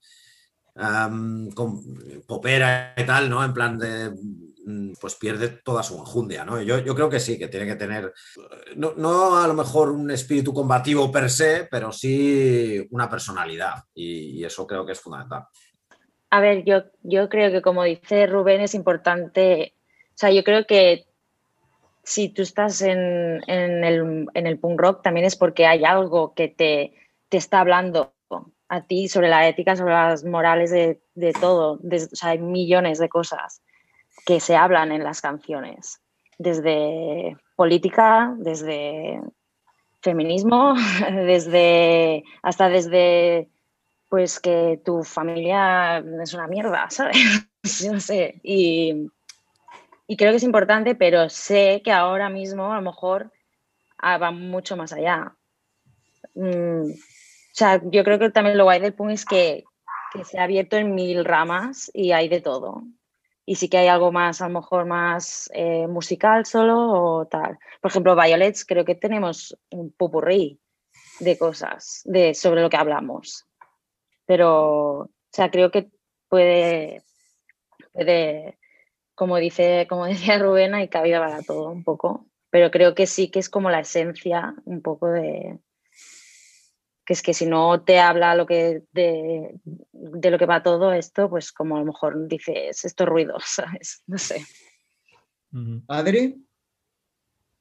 con, popera y tal, ¿no? En plan de pues pierde toda su enjundia, ¿no? Yo, creo que sí, que tiene que tener, no, a lo mejor un espíritu combativo per se, pero sí una personalidad y, eso creo que es fundamental. A ver, yo, yo creo que como dice Rubén es importante, o sea, yo creo que si tú estás en, el, en punk rock también es porque hay algo que te, te está hablando a ti sobre la ética, sobre las morales de, todo. o sea, hay millones de cosas que se hablan en las canciones, desde política, desde feminismo, <laughs> desde hasta desde pues que tu familia es una mierda, <laughs> ¿sabes? no sé. Y, creo que es importante, pero sé que ahora mismo a lo mejor ah, va mucho más allá. Mm, o sea, yo creo que también lo guay del punk es que, que se ha abierto en mil ramas y hay de todo y sí que hay algo más, a lo mejor más eh, musical solo o tal. Por ejemplo, Violets, creo que tenemos un pupurrí de cosas de, sobre lo que hablamos. Pero, o sea, creo que puede, puede como, dice, como <laughs> decía Rubén, hay cabida para todo un poco. Pero creo que sí que es como la esencia un poco de, que es que si no te habla lo que de, lo que va todo esto, pues como a lo mejor dices estos ruidos, <laughs> ¿sabes? No sé. Adri.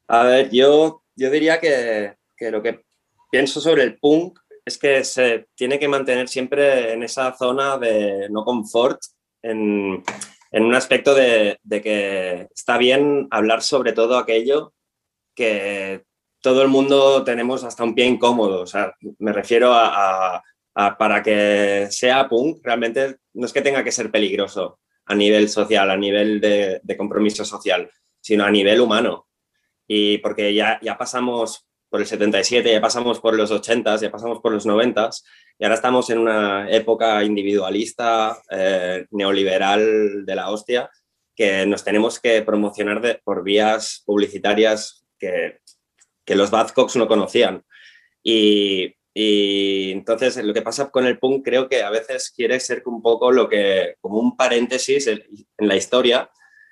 A ver, yo, yo diría que, lo que pienso sobre el punk es que se tiene que mantener siempre en esa zona de no confort, en, un aspecto de, de, que está bien hablar sobre todo aquello que todo el mundo tenemos hasta un pie incómodo. O sea, me refiero a, para que sea punk, realmente no es que tenga que ser peligroso a nivel social, a nivel de, compromiso social, sino a nivel humano. Y porque ya, ya pasamos por el 77, ya pasamos por los 80, ya pasamos por los 90 y ahora estamos en una época individualista, eh, neoliberal de la hostia, que nos tenemos que promocionar por vías publicitarias que que los Badcocks no conocían. Y, entonces lo que pasa con el punk creo que a veces quiere ser un poco lo que, como un paréntesis en, la historia,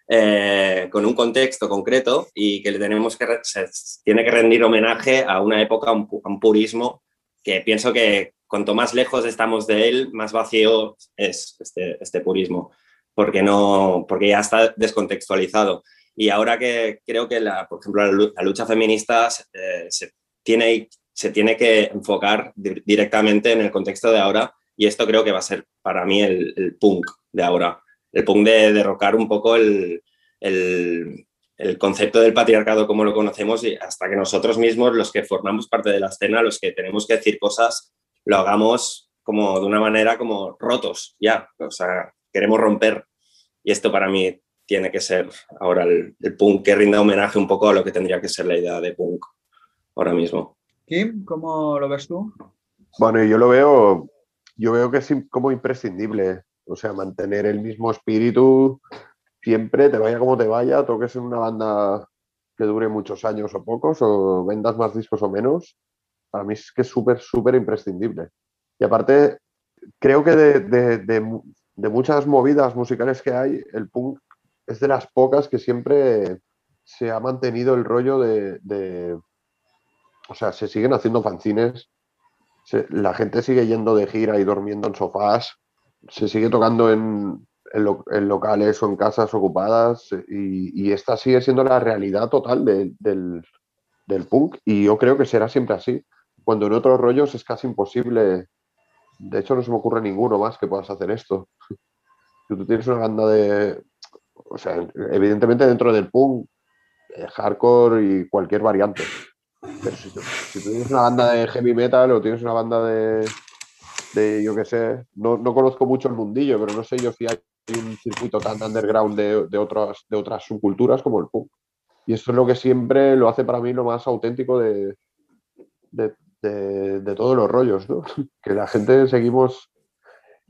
eh, con un contexto concreto y que le tenemos que, se tiene que rendir homenaje a una época, a un, purismo que pienso que cuanto más lejos estamos de él, más vacío es este, este purismo, porque, no, porque ya está descontextualizado. Y ahora que creo que, la, por ejemplo, la lucha feminista eh, se, tiene, se tiene que enfocar directamente en el contexto de ahora y esto creo que va a ser para mí el, punk de ahora, el punk de derrocar un poco el, el, el, concepto del patriarcado como lo conocemos y hasta que nosotros mismos, los que formamos parte de la escena, los que tenemos que decir cosas, lo hagamos como de una manera como rotos, ya, o sea, queremos romper. Y esto para mí tiene que ser ahora el, punk que rinda homenaje un poco a lo que tendría que ser la idea de punk ahora mismo. Kim, ¿cómo lo ves tú? Bueno, yo lo veo, yo veo que es como imprescindible, o sea, mantener el mismo espíritu siempre, te vaya como te vaya, toques en una banda que dure muchos años o pocos, o vendas más discos o menos, para mí es que es súper, súper imprescindible. Y aparte, creo que de, de, muchas movidas musicales que hay, el punk es de las pocas que siempre se ha mantenido el rollo de, o sea, se siguen haciendo fanzines, la gente sigue yendo de gira y durmiendo en sofás, se sigue tocando en, locales o en casas ocupadas y, esta sigue siendo la realidad total del, punk y yo creo que será siempre así. Cuando en otros rollos es casi imposible, de hecho no se me ocurre ninguno más que puedas hacer esto. <laughs> Si tú tienes una banda de, o sea, evidentemente dentro del punk, eh, hardcore y cualquier variante. Pero si, tienes una banda de heavy metal o tienes una banda de, de yo qué sé, no, no, conozco mucho el mundillo, pero no sé yo si hay un circuito tan underground de, de, otras, de otras subculturas como el punk. Y eso es lo que siempre lo hace para mí lo más auténtico de, de, todos los rollos, ¿no? <laughs> Que la gente seguimos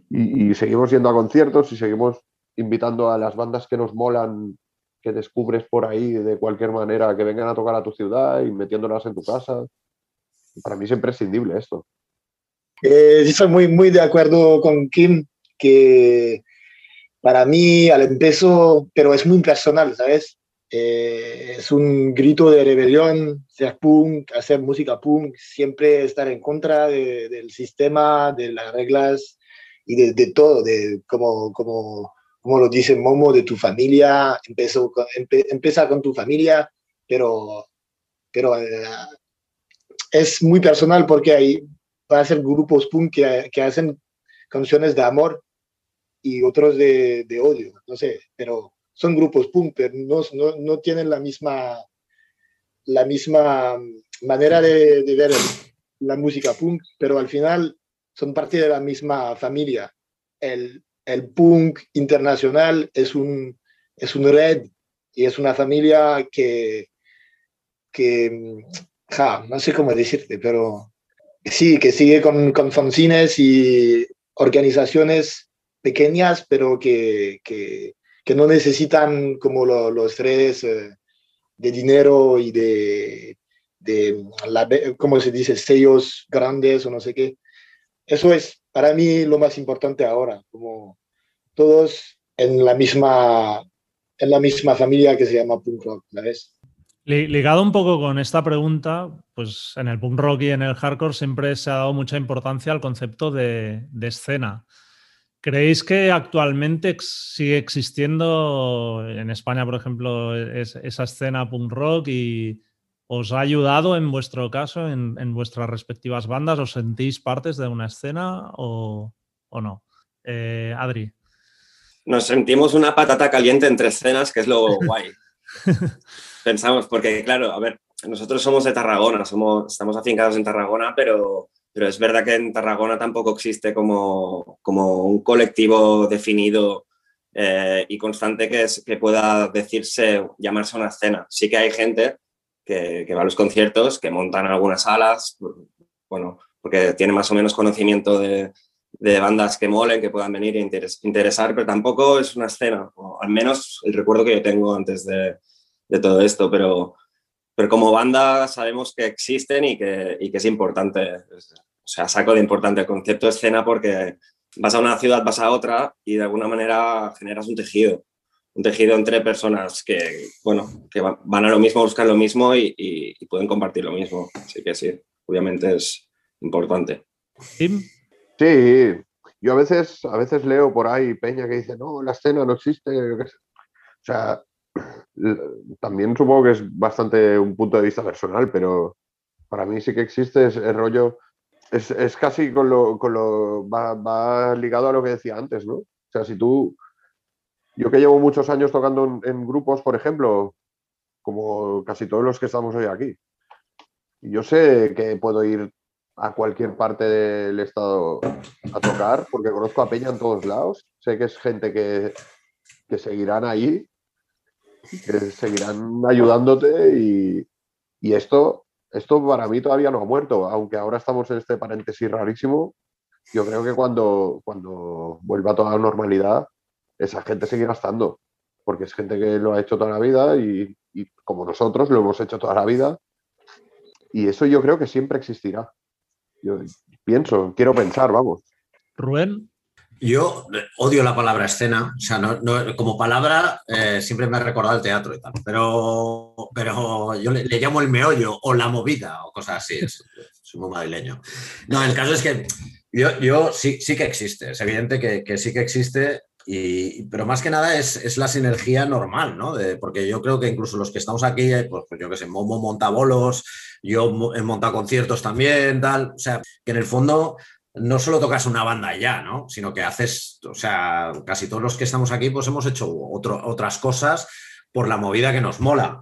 y, seguimos yendo a conciertos y seguimos invitando a las bandas que nos molan, que descubres por ahí de cualquier manera, que vengan a tocar a tu ciudad y metiéndolas en tu casa. Para mí es imprescindible esto. Eh, estoy muy, muy de acuerdo con Kim, que para mí al empezó, pero es muy personal, ¿sabes? Eh, es un grito de rebelión, ser punk, hacer música punk, siempre estar en contra del sistema, de las reglas y de, de todo, de como, como como lo dice Momo, de tu familia, empezó con, empieza con tu familia, pero, pero eh, es muy personal porque hay, va a ser grupos punk que, que hacen canciones de amor y otros de, de, odio, no sé, pero son grupos punk, pero no, no, no tienen la misma, la misma manera de, ver la música punk, pero al final son parte de la misma familia. El, el punk internacional es un, es un red y es una familia que, que ja, no sé cómo decirte, pero sí, que sigue con, con fanzines y organizaciones pequeñas, pero que, que, que no necesitan como los redes eh, de dinero y de, de la, ¿cómo se dice?, sellos grandes o no sé qué. Eso es para mí lo más importante ahora, como todos en la misma, en la misma familia que se llama punk rock, ¿sabes? Ligado un poco con esta pregunta, pues en el punk rock y en el hardcore siempre se ha dado mucha importancia al concepto de, escena. ¿Creéis que actualmente sigue existiendo en España, por ejemplo, esa escena punk rock y os ha ayudado en vuestro caso, en, vuestras respectivas bandas? ¿Os sentís partes de una escena o, no? Eh, Adri. Nos sentimos una patata caliente entre escenas, que es lo <laughs> guay. Pensamos, porque claro, a ver, nosotros somos de Tarragona, somos, estamos afincados en Tarragona, pero, pero es verdad que en Tarragona tampoco existe como, como un colectivo definido eh, y constante que, es, que pueda decirse, llamarse una escena. Sí que hay gente que, que va a los conciertos, que montan algunas salas, bueno, porque tiene más o menos conocimiento de, bandas que molen, que puedan venir e interesar, pero tampoco es una escena, al menos el recuerdo que yo tengo antes de, todo esto, pero, pero como banda sabemos que existen y que, y que es importante, o sea, saco de importante el concepto escena porque vas a una ciudad, vas a otra y de alguna manera generas un tejido, un tejido entre personas que, bueno, que van a lo mismo, buscan lo mismo y, y, pueden compartir lo mismo. Así que sí, obviamente es importante. Sí, yo a veces, a veces leo por ahí Peña que dice, no, la escena no existe. O sea, también supongo que es bastante un punto de vista personal, pero para mí sí que existe ese rollo. Es, es casi con lo, con lo va, ligado a lo que decía antes, ¿no? O sea, si tú, yo que llevo muchos años tocando en, grupos, por ejemplo, como casi todos los que estamos hoy aquí, yo sé que puedo ir a cualquier parte del estado a tocar, porque conozco a Peña en todos lados, sé que es gente que, que seguirán ahí, que seguirán ayudándote y, y, esto, esto para mí todavía no ha muerto, aunque ahora estamos en este paréntesis rarísimo, yo creo que cuando, cuando vuelva toda la normalidad, esa gente seguirá estando, porque es gente que lo ha hecho toda la vida y, y como nosotros lo hemos hecho toda la vida, y eso yo creo que siempre existirá. Yo pienso, quiero pensar, vamos. Rubén. Yo odio la palabra escena, o sea, no, como palabra eh, siempre me ha recordado el teatro y tal, pero, pero yo le, llamo el meollo o la movida o cosas así, es, soy muy madrileño. No, el caso es que yo, yo sí, sí que existe, es evidente que, que sí que existe, y, pero más que nada es, es la sinergia normal, ¿no? Porque yo creo que incluso los que estamos aquí, pues, pues yo que sé, Momo monta bolos, yo he montado conciertos también, tal. O sea, que en el fondo no solo tocas una banda ya, ¿no? Sino que haces, o sea, casi todos los que estamos aquí, pues hemos hecho otras cosas por la movida que nos mola.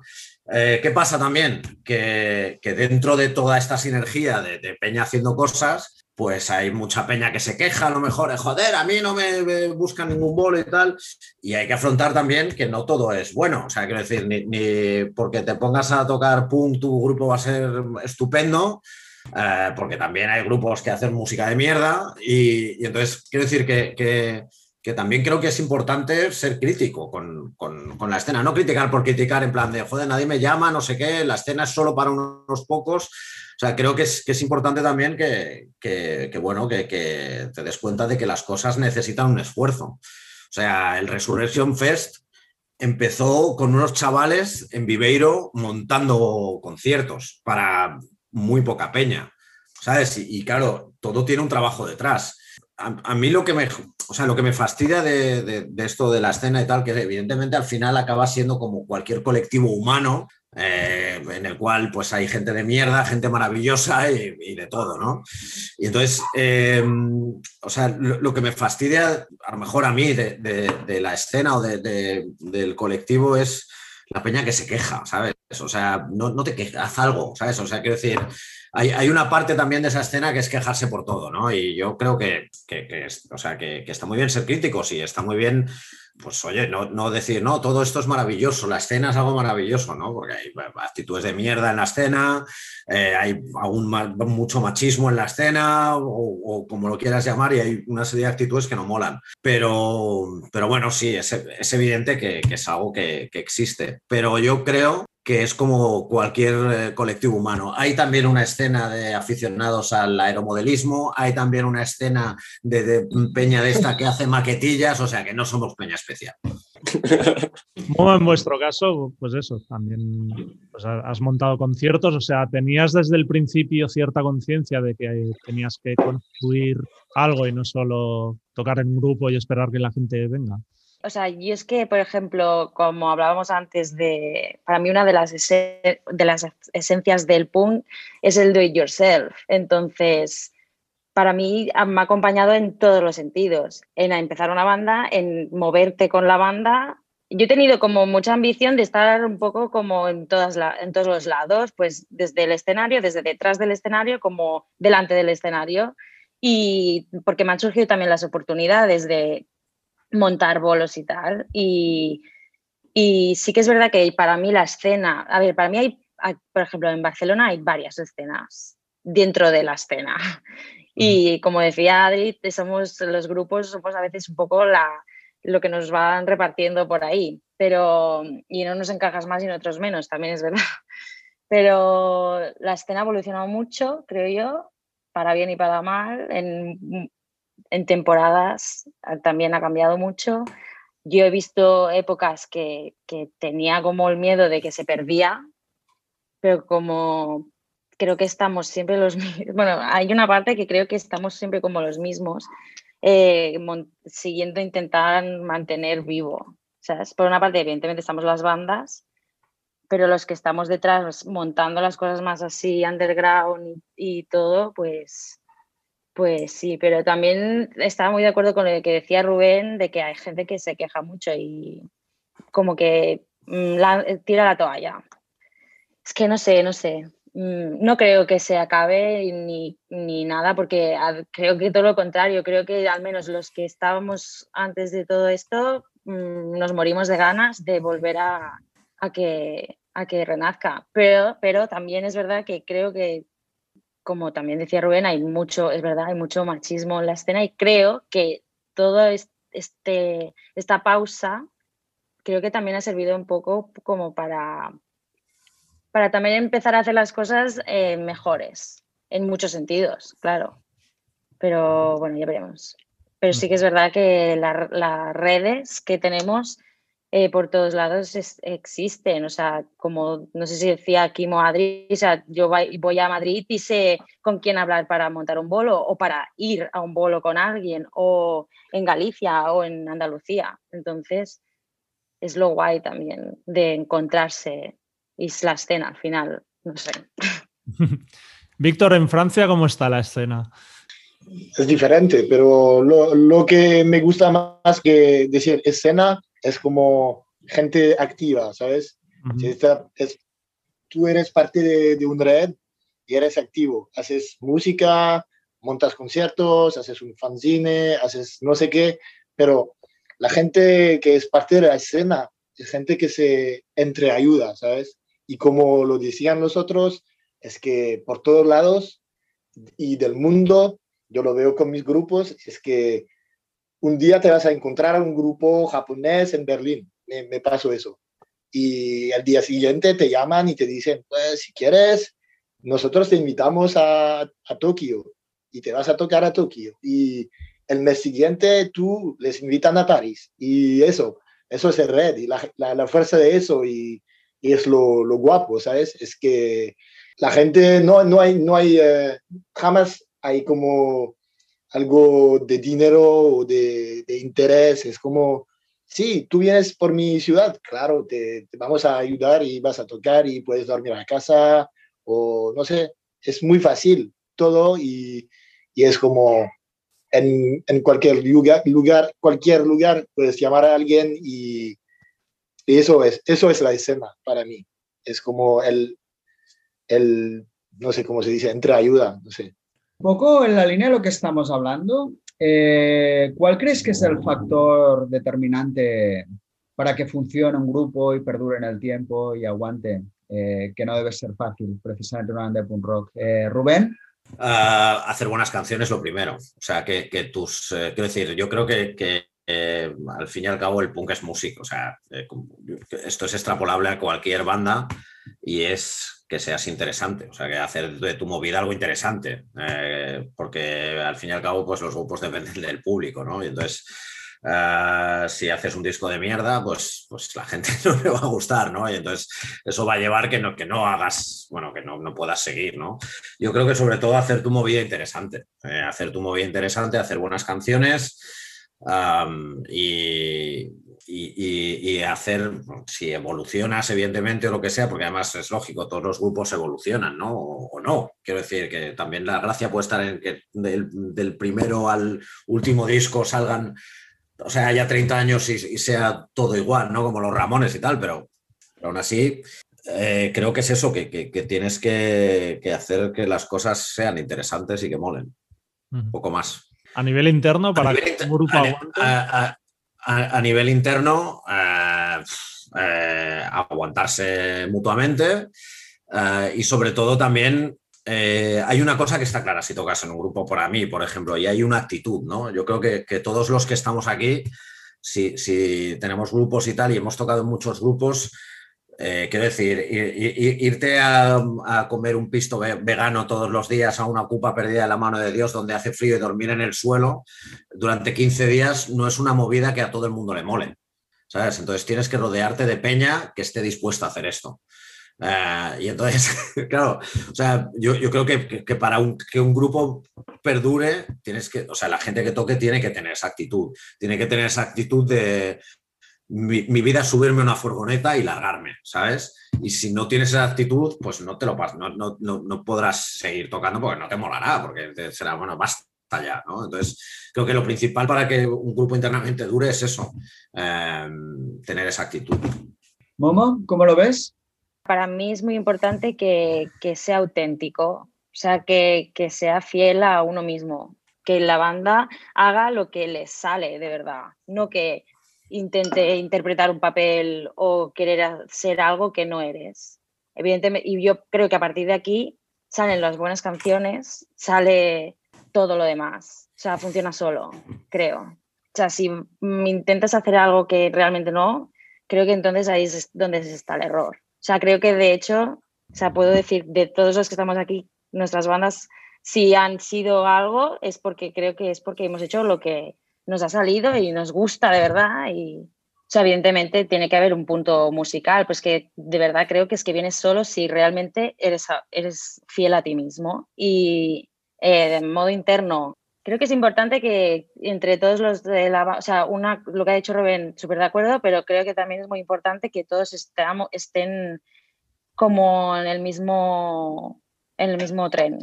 Eh, ¿Qué pasa también? Que, dentro de toda esta sinergia de, Peña haciendo cosas, pues hay mucha Peña que se queja a lo mejor de joder, a mí no me, buscan ningún bolo y tal. Y hay que afrontar también que no todo es bueno. O sea, quiero decir, ni, porque te pongas a tocar punk, tu grupo va a ser estupendo. Eh, porque también hay grupos que hacen música de mierda y, entonces quiero decir que, que, también creo que es importante ser crítico con, con, con, la escena, no criticar por criticar en plan de, joder, nadie me llama, no sé qué, la escena es solo para unos pocos. O sea, creo que es, que es importante también que, que bueno, que, te des cuenta de que las cosas necesitan un esfuerzo. O sea, el Resurrection Fest empezó con unos chavales en Viveiro montando conciertos para muy poca peña, ¿sabes? Y, claro, todo tiene un trabajo detrás. A, mí lo que me, o sea, lo que me fastidia de, esto de la escena y tal, que evidentemente al final acaba siendo como cualquier colectivo humano, eh, en el cual pues hay gente de mierda, gente maravillosa y, de todo, ¿no? Y entonces, em, o sea, lo, que me fastidia, a lo mejor a mí, de, la escena o del colectivo es la peña que se queja, ¿sabes? O sea, no, te quejas, haz algo, ¿sabes? O sea, quiero decir, hay, una parte también de esa escena que es quejarse por todo, ¿no? Y yo creo que, o sea, que, está muy bien ser críticos y está muy bien, pues oye, no, decir, no, todo esto es maravilloso, la escena es algo maravilloso, ¿no? Porque hay actitudes de mierda en la escena, eh, hay aún mucho machismo en la escena, o, como lo quieras llamar, y hay una serie de actitudes que no molan. Pero, pero bueno, sí, es, evidente que, es algo que existe. Pero yo creo que es como cualquier eh, colectivo humano. Hay también una escena de aficionados al aeromodelismo, hay también una escena de, peña de esta que hace maquetillas, o sea que no somos peña especial. <laughs> En vuestro caso, pues eso, también pues has montado conciertos, o sea, tenías desde el principio cierta conciencia de que tenías que construir algo y no solo tocar en un grupo y esperar que la gente venga o sea, y es que, por ejemplo, como hablábamos antes de, para mí una de las, de las esencias del punk es el do it yourself. Entonces, para mí me ha acompañado en todos los sentidos, en empezar una banda, en moverte con la banda. Yo he tenido como mucha ambición de estar un poco como en, todas en todos los lados, pues desde el escenario, desde detrás del escenario, como delante del escenario. Y porque me han surgido también las oportunidades de montar bolos y tal. Y, sí que es verdad que para mí la escena, a ver, para mí hay, por ejemplo, en Barcelona hay varias escenas dentro de la escena. <laughs> Y como decía Adri, somos los grupos, somos a veces un poco la, lo que nos van repartiendo por ahí, pero y no nos encajas más y otros menos, también es verdad. <laughs> Pero la escena ha evolucionado mucho, creo yo, para bien y para mal, en en temporadas ah, también ha cambiado mucho. Yo he visto épocas que, tenía como el miedo de que se perdía, pero como creo que estamos siempre los mismos, bueno, hay una parte que creo que estamos siempre como los mismos, eh, siguiendo intentar mantener vivo. ¿sabes? Por una parte, evidentemente, estamos las bandas, pero los que estamos detrás montando las cosas más así, underground y todo, pues pues sí, pero también estaba muy de acuerdo con lo que decía Rubén de que hay gente que se queja mucho y como que mm, tira la toalla. Es que no sé, no sé. Mm, no creo que se acabe ni, nada, porque creo que todo lo contrario. Creo que al menos los que estábamos antes de todo esto mm, nos morimos de ganas de volver a, que, a que renazca. Pero, pero también es verdad que creo que como también decía Rubén, hay mucho, es verdad, hay mucho machismo en la escena y creo que todo este, esta pausa creo que también ha servido un poco como para, para también empezar a hacer las cosas eh, mejores, en muchos sentidos, claro. Pero bueno, ya veremos. Pero sí que es verdad que las redes que tenemos eh, por todos lados existen. O sea, como no sé si decía Kimo Adri, o sea, yo voy a Madrid y sé con quién hablar para montar un bolo o para ir a un bolo con alguien, o en Galicia o en Andalucía. Entonces, es lo guay también de encontrarse y es la escena al final, no sé. <laughs> Víctor, en Francia, ¿cómo está la escena? Es diferente, pero lo, lo que me gusta más que decir escena es como gente activa, ¿sabes? es, tú eres parte de, de un red y eres activo, haces música, montas conciertos, haces un fanzine, haces no sé qué, pero la gente que es parte de la escena es gente que se entreayuda, ¿sabes? Y como lo decían los otros, es que por todos lados y del mundo, yo lo veo con mis grupos, es que un día te vas a encontrar a un grupo japonés en Berlín, me, pasó eso. Y al día siguiente te llaman y te dicen, pues si quieres, nosotros te invitamos a, a Tokio y te vas a tocar a Tokio. Y el mes siguiente tú les invitan a París. Y eso, eso es el red y la, la, fuerza de eso y, y es lo, lo, guapo, ¿sabes? Es que la gente no, no hay, no hay eh, jamás hay como algo de dinero o de, interés. Es como, sí, tú vienes por mi ciudad, claro, te, vamos a ayudar y vas a tocar y puedes dormir a casa o no sé, es muy fácil todo y, es como en, cualquier lugar, lugar, cualquier lugar puedes llamar a alguien y, Y eso es, eso es la escena para mí. Es como el, el, no sé cómo se dice, entre ayuda, no sé. Un poco en la línea de lo que estamos hablando, eh, ¿cuál crees que es el factor determinante para que funcione un grupo y perdure en el tiempo y aguante? Eh, que no debe ser fácil, precisamente una banda de punk rock. Eh, Rubén. Ah, hacer buenas canciones lo primero. O sea, que, tus. quiero decir, yo creo que, al fin y al cabo el punk es música. O sea, esto es extrapolable a cualquier banda y es que seas interesante, o sea, que hacer de tu movida algo interesante, eh, porque al fin y al cabo, pues los grupos dependen del público, ¿no? Y entonces, eh, si haces un disco de mierda, pues, pues la gente <laughs> no le va a gustar, ¿no? Y entonces eso va a llevar que no, que no hagas, bueno, que no, no puedas seguir, ¿no? Yo creo que sobre todo hacer tu movida interesante, eh, hacer tu movida interesante, hacer buenas canciones y, y, hacer, si evolucionas evidentemente o lo que sea, porque además es lógico, todos los grupos evolucionan, ¿no? O, no. Quiero decir que también la gracia puede estar en que del, primero al último disco salgan, o sea, haya 30 años y, sea todo igual, ¿no? Como los Ramones y tal, pero, aún así eh, creo que es eso, que, tienes que, hacer que las cosas sean interesantes y que molen. Un poco más. A nivel interno, para que grupo a, nivel interno, eh, eh, aguantarse mutuamente eh, y sobre todo también hay una cosa que está clara si tocas en un grupo para mí, por ejemplo, y hay una actitud, ¿no? Yo creo que, todos los que estamos aquí, si, si, tenemos grupos y tal, y hemos tocado en muchos grupos, quiero decir, irte a, comer un pisto vegano todos los días a una cupa perdida de la mano de Dios donde hace frío y dormir en el suelo durante 15 días no es una movida que a todo el mundo le mole. ¿Sabes? Entonces tienes que rodearte de peña que esté dispuesta a hacer esto. Eh, y entonces, <laughs> claro, o sea, yo, creo que, para que un grupo perdure, tienes que, o sea, la gente que toque tiene que tener esa actitud, tiene que tener esa actitud de, mi, vida es subirme a una furgoneta y largarme, ¿sabes? Y si no tienes esa actitud, pues no te lo no, no, podrás seguir tocando porque no te molará, porque será, bueno, basta ya, ¿no? Entonces, creo que lo principal para que un grupo internamente dure es eso, em, tener esa actitud. Momo, ¿cómo lo ves? Para mí es muy importante que, sea auténtico, o sea, que, que sea fiel a uno mismo, que la banda haga lo que le sale de verdad, no que intente interpretar un papel o querer ser algo que no eres. Evidentemente, y yo creo que a partir de aquí salen las buenas canciones, sale todo lo demás. O sea, funciona solo, creo. O sea, si intentas hacer algo que realmente no, creo que entonces ahí es donde está el error. O sea, creo que de hecho, o sea, puedo decir de todos los que estamos aquí, nuestras bandas, si han sido algo, es porque creo que es porque hemos hecho lo que nos ha salido y nos gusta de verdad y o sea, evidentemente tiene que haber un punto musical, pues que de verdad creo que es que vienes solo si realmente eres, eres fiel a ti mismo y eh, de modo interno. Creo que es importante que entre todos los de la, o sea, una, lo que ha dicho Rubén, súper de acuerdo, pero creo que también es muy importante que todos estemos, estén como en el mismo, en el mismo tren,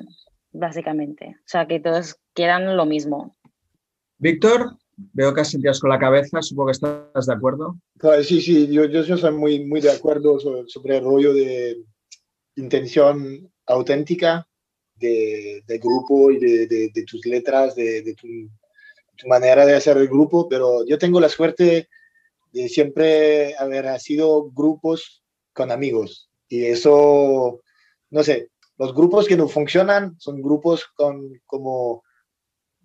básicamente. O sea, que todos quieran lo mismo. Víctor, veo que has sentido con la cabeza, supongo que estás de acuerdo. Sí, sí, yo, yo, soy muy, muy de acuerdo sobre, el rollo de intención auténtica de, grupo y de, tus letras, de, tu, manera de hacer el grupo, pero yo tengo la suerte de siempre haber sido grupos con amigos y eso, no sé, los grupos que no funcionan son grupos con como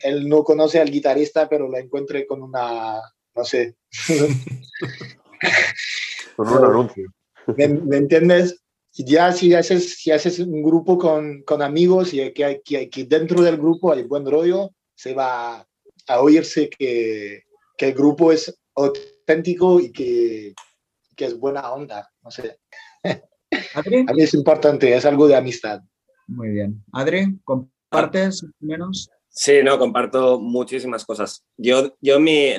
él no conoce al guitarrista, pero lo encuentre con una, no sé. <laughs> con un anuncio. ¿Me, entiendes? Ya si haces, si haces un grupo con, con amigos y que, hay, que, que, dentro del grupo hay buen rollo, se va a oírse que, que el grupo es auténtico y que, que es buena onda, no sé. A mí es importante, es algo de amistad. Muy bien. Adri, ¿compartes menos? Sí, no, comparto muchísimas cosas. Yo, yo mi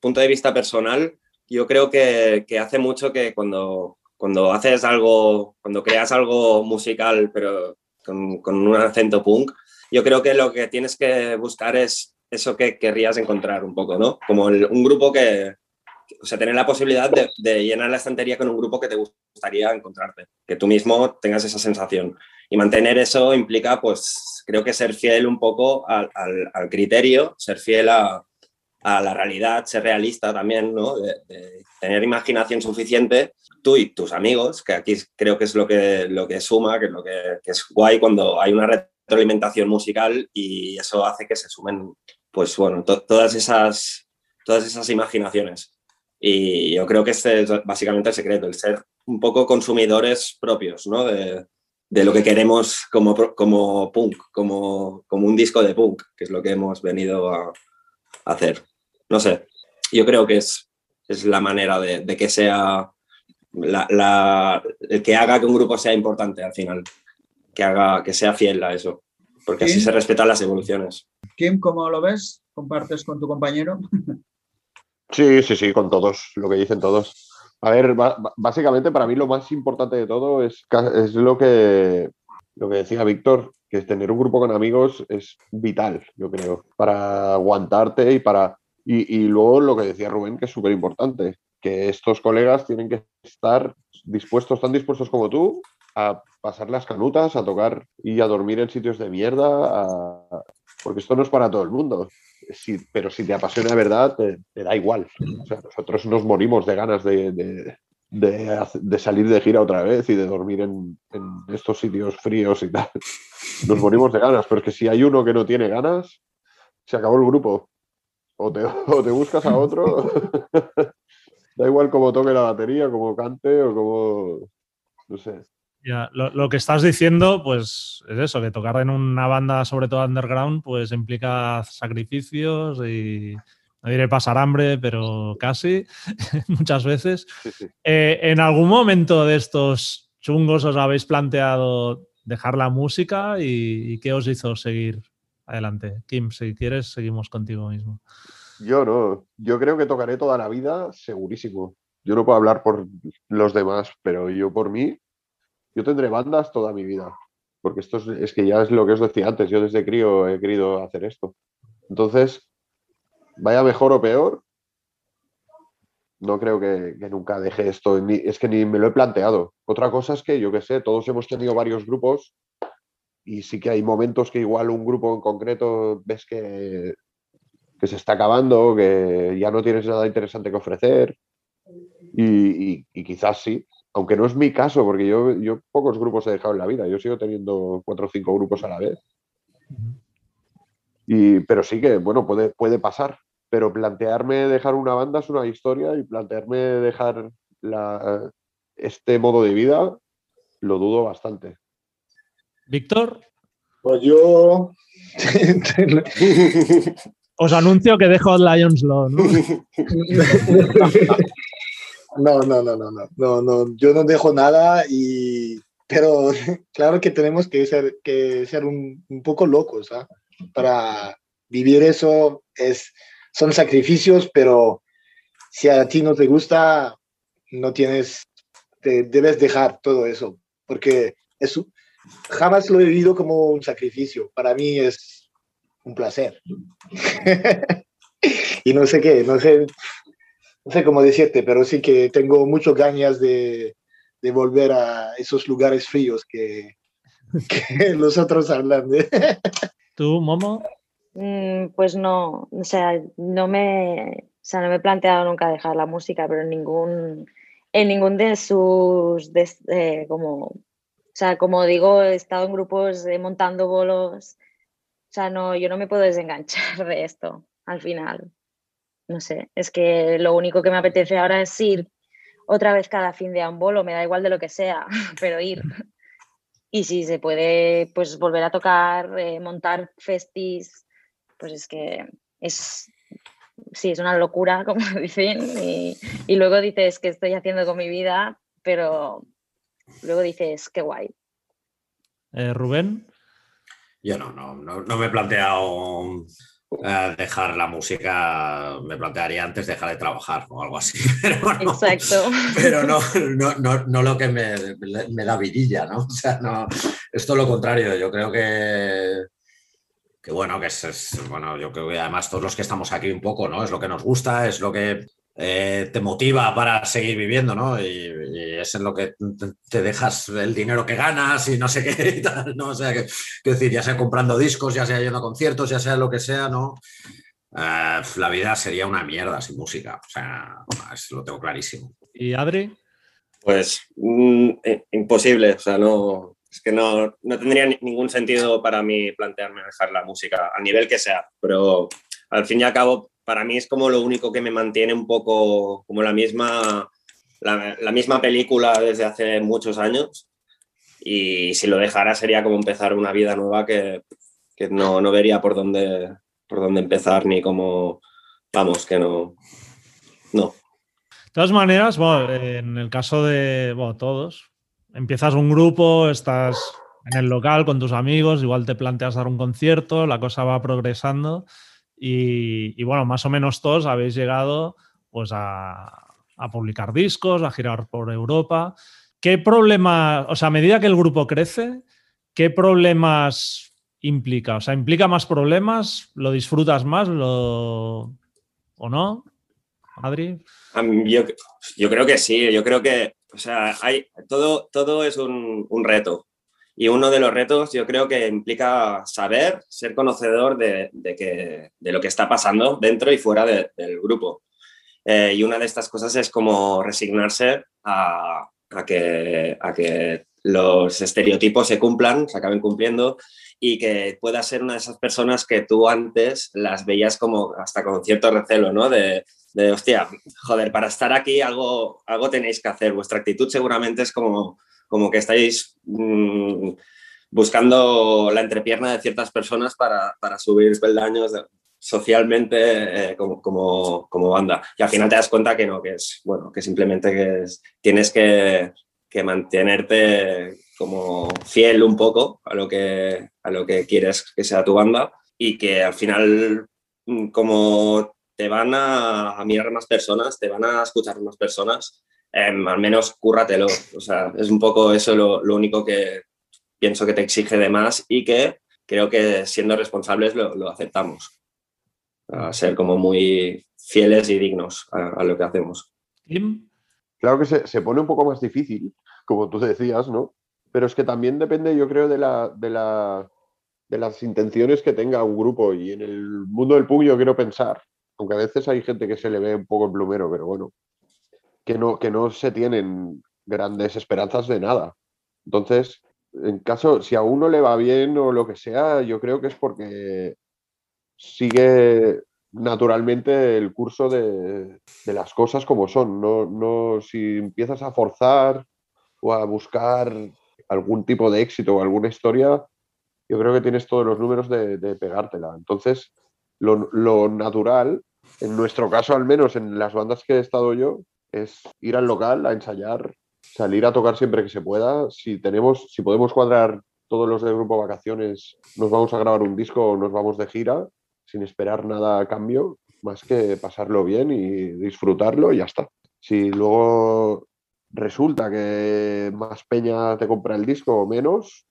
punto de vista personal, yo creo que, hace mucho que cuando, cuando haces algo, cuando creas algo musical, pero con, con, un acento punk, yo creo que lo que tienes que buscar es eso que querrías encontrar un poco, ¿no? Como un grupo que, o sea, tener la posibilidad de, de, llenar la estantería con un grupo que te gustaría encontrarte, que tú mismo tengas esa sensación. Y mantener eso implica, pues, creo que ser fiel un poco al, al, criterio, ser fiel a, a, la realidad, ser realista también, ¿no? Tener imaginación suficiente, tú y tus amigos, que aquí creo que es lo que, lo que suma, que es lo que, es guay cuando hay una retroalimentación musical y eso hace que se sumen, pues bueno, to, todas, esas, todas esas imaginaciones. Y yo creo que este es básicamente el secreto, el ser un poco consumidores propios, ¿no? De, de lo que queremos como, como punk, como, como un disco de punk, que es lo que hemos venido a, a hacer. No sé, yo creo que es, es la manera de, de que sea, la, la, el que haga que un grupo sea importante al final, que, haga, que sea fiel a eso, porque Kim, así se respetan las evoluciones. Kim, ¿cómo lo ves? ¿Compartes con tu compañero? <laughs> Sí, sí, sí, con todos, lo que dicen todos. A ver, básicamente para mí lo más importante de todo es, es lo, que, lo que decía Víctor, que tener un grupo con amigos es vital, yo creo, para aguantarte y para... Y, y luego lo que decía Rubén, que es súper importante, que estos colegas tienen que estar dispuestos, tan dispuestos como tú, a pasar las canutas, a tocar y a dormir en sitios de mierda, a... porque esto no es para todo el mundo pero si te apasiona de verdad, te, da igual. Nosotros nos morimos de ganas de, de, salir de gira otra vez y de dormir en, en, estos sitios fríos y tal. Nos morimos de ganas, pero es que si hay uno que no tiene ganas, se acabó el grupo. O te, o te buscas a otro. <laughs> da igual cómo toque la batería, cómo cante o cómo. No sé. Ya, lo, lo, que estás diciendo, pues es eso, que tocar en una banda, sobre todo underground, pues implica sacrificios y no diré pasar hambre, pero casi, <laughs> muchas veces. Sí, sí. Eh, ¿En algún momento de estos chungos os habéis planteado dejar la música y, y, qué os hizo seguir adelante? Kim, si quieres, seguimos contigo mismo. Yo no, yo creo que tocaré toda la vida, segurísimo. Yo no puedo hablar por los demás, pero yo por mí yo tendré bandas toda mi vida, porque esto es, que ya es lo que os decía antes, yo desde crío he querido hacer esto. Entonces, vaya mejor o peor, no creo que, nunca deje esto, es que ni me lo he planteado. Otra cosa es que, yo qué sé, todos hemos tenido varios grupos y sí que hay momentos que igual un grupo en concreto ves que, se está acabando, que ya no tienes nada interesante que ofrecer y quizás sí, aunque no es mi caso, porque yo, yo pocos grupos he dejado en la vida, yo sigo teniendo cuatro o cinco grupos a la vez. Y, pero sí que, bueno, puede, puede pasar. Pero plantearme dejar una banda es una historia y plantearme dejar la, este modo de vida lo dudo bastante. Víctor. Pues yo. <laughs> Os anuncio que dejo Lions Law, ¿no? <laughs> No, no, no, no, no, no, no, yo no dejo nada y, pero <laughs> claro que tenemos que ser, que ser un, un poco locos, ¿ah? Para vivir eso es, son sacrificios, pero si a ti no te gusta, no tienes, te debes dejar todo eso, porque eso jamás lo he vivido como un sacrificio, para mí es un placer. <laughs> y no sé qué, no sé, no sé cómo decirte, pero sí que tengo muchas ganas de, de volver a esos lugares fríos que, <laughs> que los otros hablan. De. ¿Tú, Momo? Mm, pues no, o sea, no me, o sea, no me he planteado nunca dejar la música, pero en ningún, en ningún de sus, de, eh, como, o sea, como digo, he estado en grupos eh, montando bolos, o sea, no, yo no me puedo desenganchar <laughs> de esto al final no sé, es que lo único que me apetece ahora es ir otra vez cada fin de a un bolo, me da igual de lo que sea, <laughs> pero ir. Y si se puede, pues volver a tocar, eh, montar festis, pues es que es, sí, es una locura, <laughs> como dicen, y, y luego dices, ¿qué estoy haciendo con mi vida? Pero luego dices, qué guay. Eh, Rubén. Yo no, no, no, no me he planteado Uh, dejar la música, me plantearía antes dejar de trabajar o algo así. <laughs> Pero no, Exacto. Pero no, no, no, no lo que me, me, da vidilla, ¿no? <laughs> O sea, no, es todo lo contrario. Yo creo que, que bueno, que es, es, bueno, yo creo que además todos los que estamos aquí un poco, ¿no? Es lo que nos gusta, es lo que eh, te motiva para seguir viviendo, ¿no? Y, es en lo que te dejas el dinero que ganas y no sé qué y tal, ¿no? O sea, que, decir, ya sea comprando discos, ya sea yendo a conciertos, ya sea lo que sea, ¿no? Eh, la vida sería una mierda sin música, o sea, lo tengo clarísimo. ¿Y Adri? Pues mm, eh, imposible, o sea, no, es que no, no tendría ningún sentido para mí plantearme dejar la música, al nivel que sea, pero al fin y al cabo para mí es como lo único que me mantiene un poco como la misma, la, misma película desde hace muchos años. Y si lo dejara sería como empezar una vida nueva que, no, no, vería por dónde, por dónde empezar ni cómo, vamos, que no, no. De todas maneras, en el caso de todos, empiezas un grupo, estás en el local con tus amigos, igual te planteas dar un concierto, la cosa va progresando y, bueno, más o menos todos habéis llegado pues a, publicar discos, a girar por Europa. ¿Qué problemas, o sea, a medida que el grupo crece, qué problemas implica? O sea, ¿implica más problemas? ¿Lo disfrutas más? ¿Lo... ¿O no? Adri. Yo, yo, creo que sí, yo creo que, o sea, hay, todo, todo es un reto. Y uno de los retos yo creo que implica saber, ser conocedor de, que, de lo que está pasando dentro y fuera del grupo. Eh, y una de estas cosas es como resignarse a, a, que, a que los estereotipos se cumplan, se acaben cumpliendo y que puedas ser una de esas personas que tú antes las veías como hasta con cierto recelo, ¿no? De, de hostia, joder, para estar aquí algo, algo tenéis que hacer. Vuestra actitud seguramente es como como que estáis mm, buscando la entrepierna de ciertas personas para, para subir peldaños socialmente eh, como, como, como, banda. Y al final te das cuenta que no, que es, bueno, que simplemente que tienes que, que, mantenerte como fiel un poco a lo, que, a lo que quieres que sea tu banda y que al final mm, como te van a, a mirar más personas, te van a escuchar más personas, Em, al menos cúrratelo. O sea, es un poco eso lo, único que pienso que te exige de más y que creo que siendo responsables lo, aceptamos. A ser como muy fieles y dignos a, lo que hacemos. Claro que se, pone un poco más difícil, como tú decías, ¿no? Pero es que también depende, yo creo, de, la, de, la, de las intenciones que tenga un grupo. Y en el mundo del pug yo quiero pensar, aunque a veces hay gente que se le ve un poco en plumero, pero bueno, que no, que no se tienen grandes esperanzas de nada. Entonces, en caso, si a uno le va bien o lo que sea, yo creo que es porque sigue naturalmente el curso de, las cosas como son. No, no, si empiezas a forzar o a buscar algún tipo de éxito o alguna historia, yo creo que tienes todos los números de, pegártela. Entonces, lo, lo, natural, en nuestro caso al menos, en las bandas que he estado yo, es ir al local a ensayar, salir a tocar siempre que se pueda. Si tenemos, si podemos cuadrar todos los del grupo vacaciones, nos vamos a grabar un disco o nos vamos de gira sin esperar nada a cambio, más que pasarlo bien y disfrutarlo y ya está. Si luego resulta que más peña te compra el disco o menos,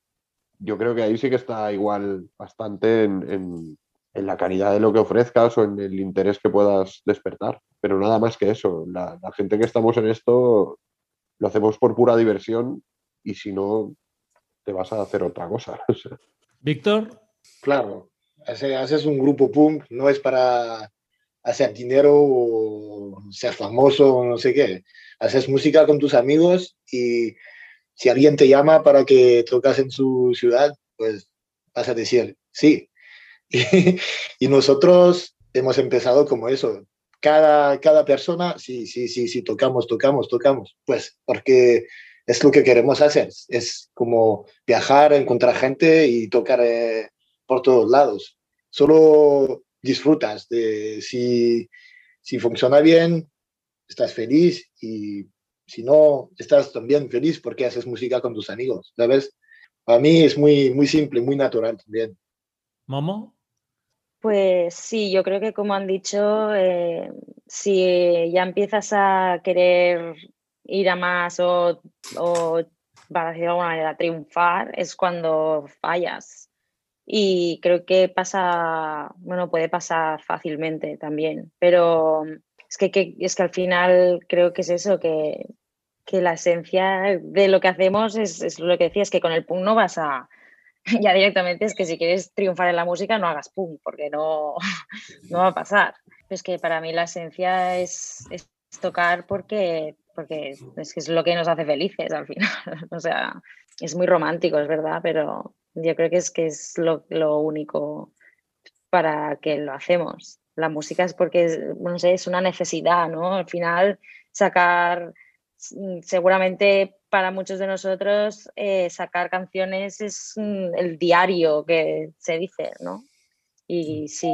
yo creo que ahí sí que está igual bastante en, en la calidad de lo que ofrezcas o en el interés que puedas despertar. Pero nada más que eso. La, gente que estamos en esto lo hacemos por pura diversión y si no, te vas a hacer otra cosa. <laughs> Víctor. Claro, haces un grupo punk, no es para hacer dinero o ser famoso o no sé qué. Haces música con tus amigos y si alguien te llama para que tocas en su ciudad, pues vas a decir sí. <laughs> Y, nosotros hemos empezado como eso. Cada, cada persona, sí, sí, sí, sí, tocamos, tocamos, tocamos. Pues porque es lo que queremos hacer. Es como viajar, encontrar gente y tocar eh, por todos lados. Solo disfrutas de si, si funciona bien, estás feliz y si no, estás también feliz porque haces música con tus amigos, ¿sabes? Para mí es muy, muy simple, muy natural también. ¿Momo? Pues sí, yo creo que como han dicho, eh, si ya empiezas a querer ir a más o, para decirlo de alguna manera, triunfar, es cuando fallas. Y creo que pasa, bueno, puede pasar fácilmente también, pero es que, es que al final creo que es eso, que, que la esencia de lo que hacemos es, lo que decías, que con el punk no vas a, <laughs> ya directamente es que si quieres triunfar en la música no hagas punk, porque no, <laughs> no va a pasar. Es que para mí la esencia es, es tocar porque, porque es es lo que nos hace felices al final. <laughs> o sea, es muy romántico, es verdad, pero yo creo que es que es lo, lo único para que lo hacemos. La música es porque, no sé, es una necesidad, ¿no? Al final, sacar, mm, seguramente para muchos de nosotros, eh, sacar canciones es mm, el diario que se dice, ¿no? Y si,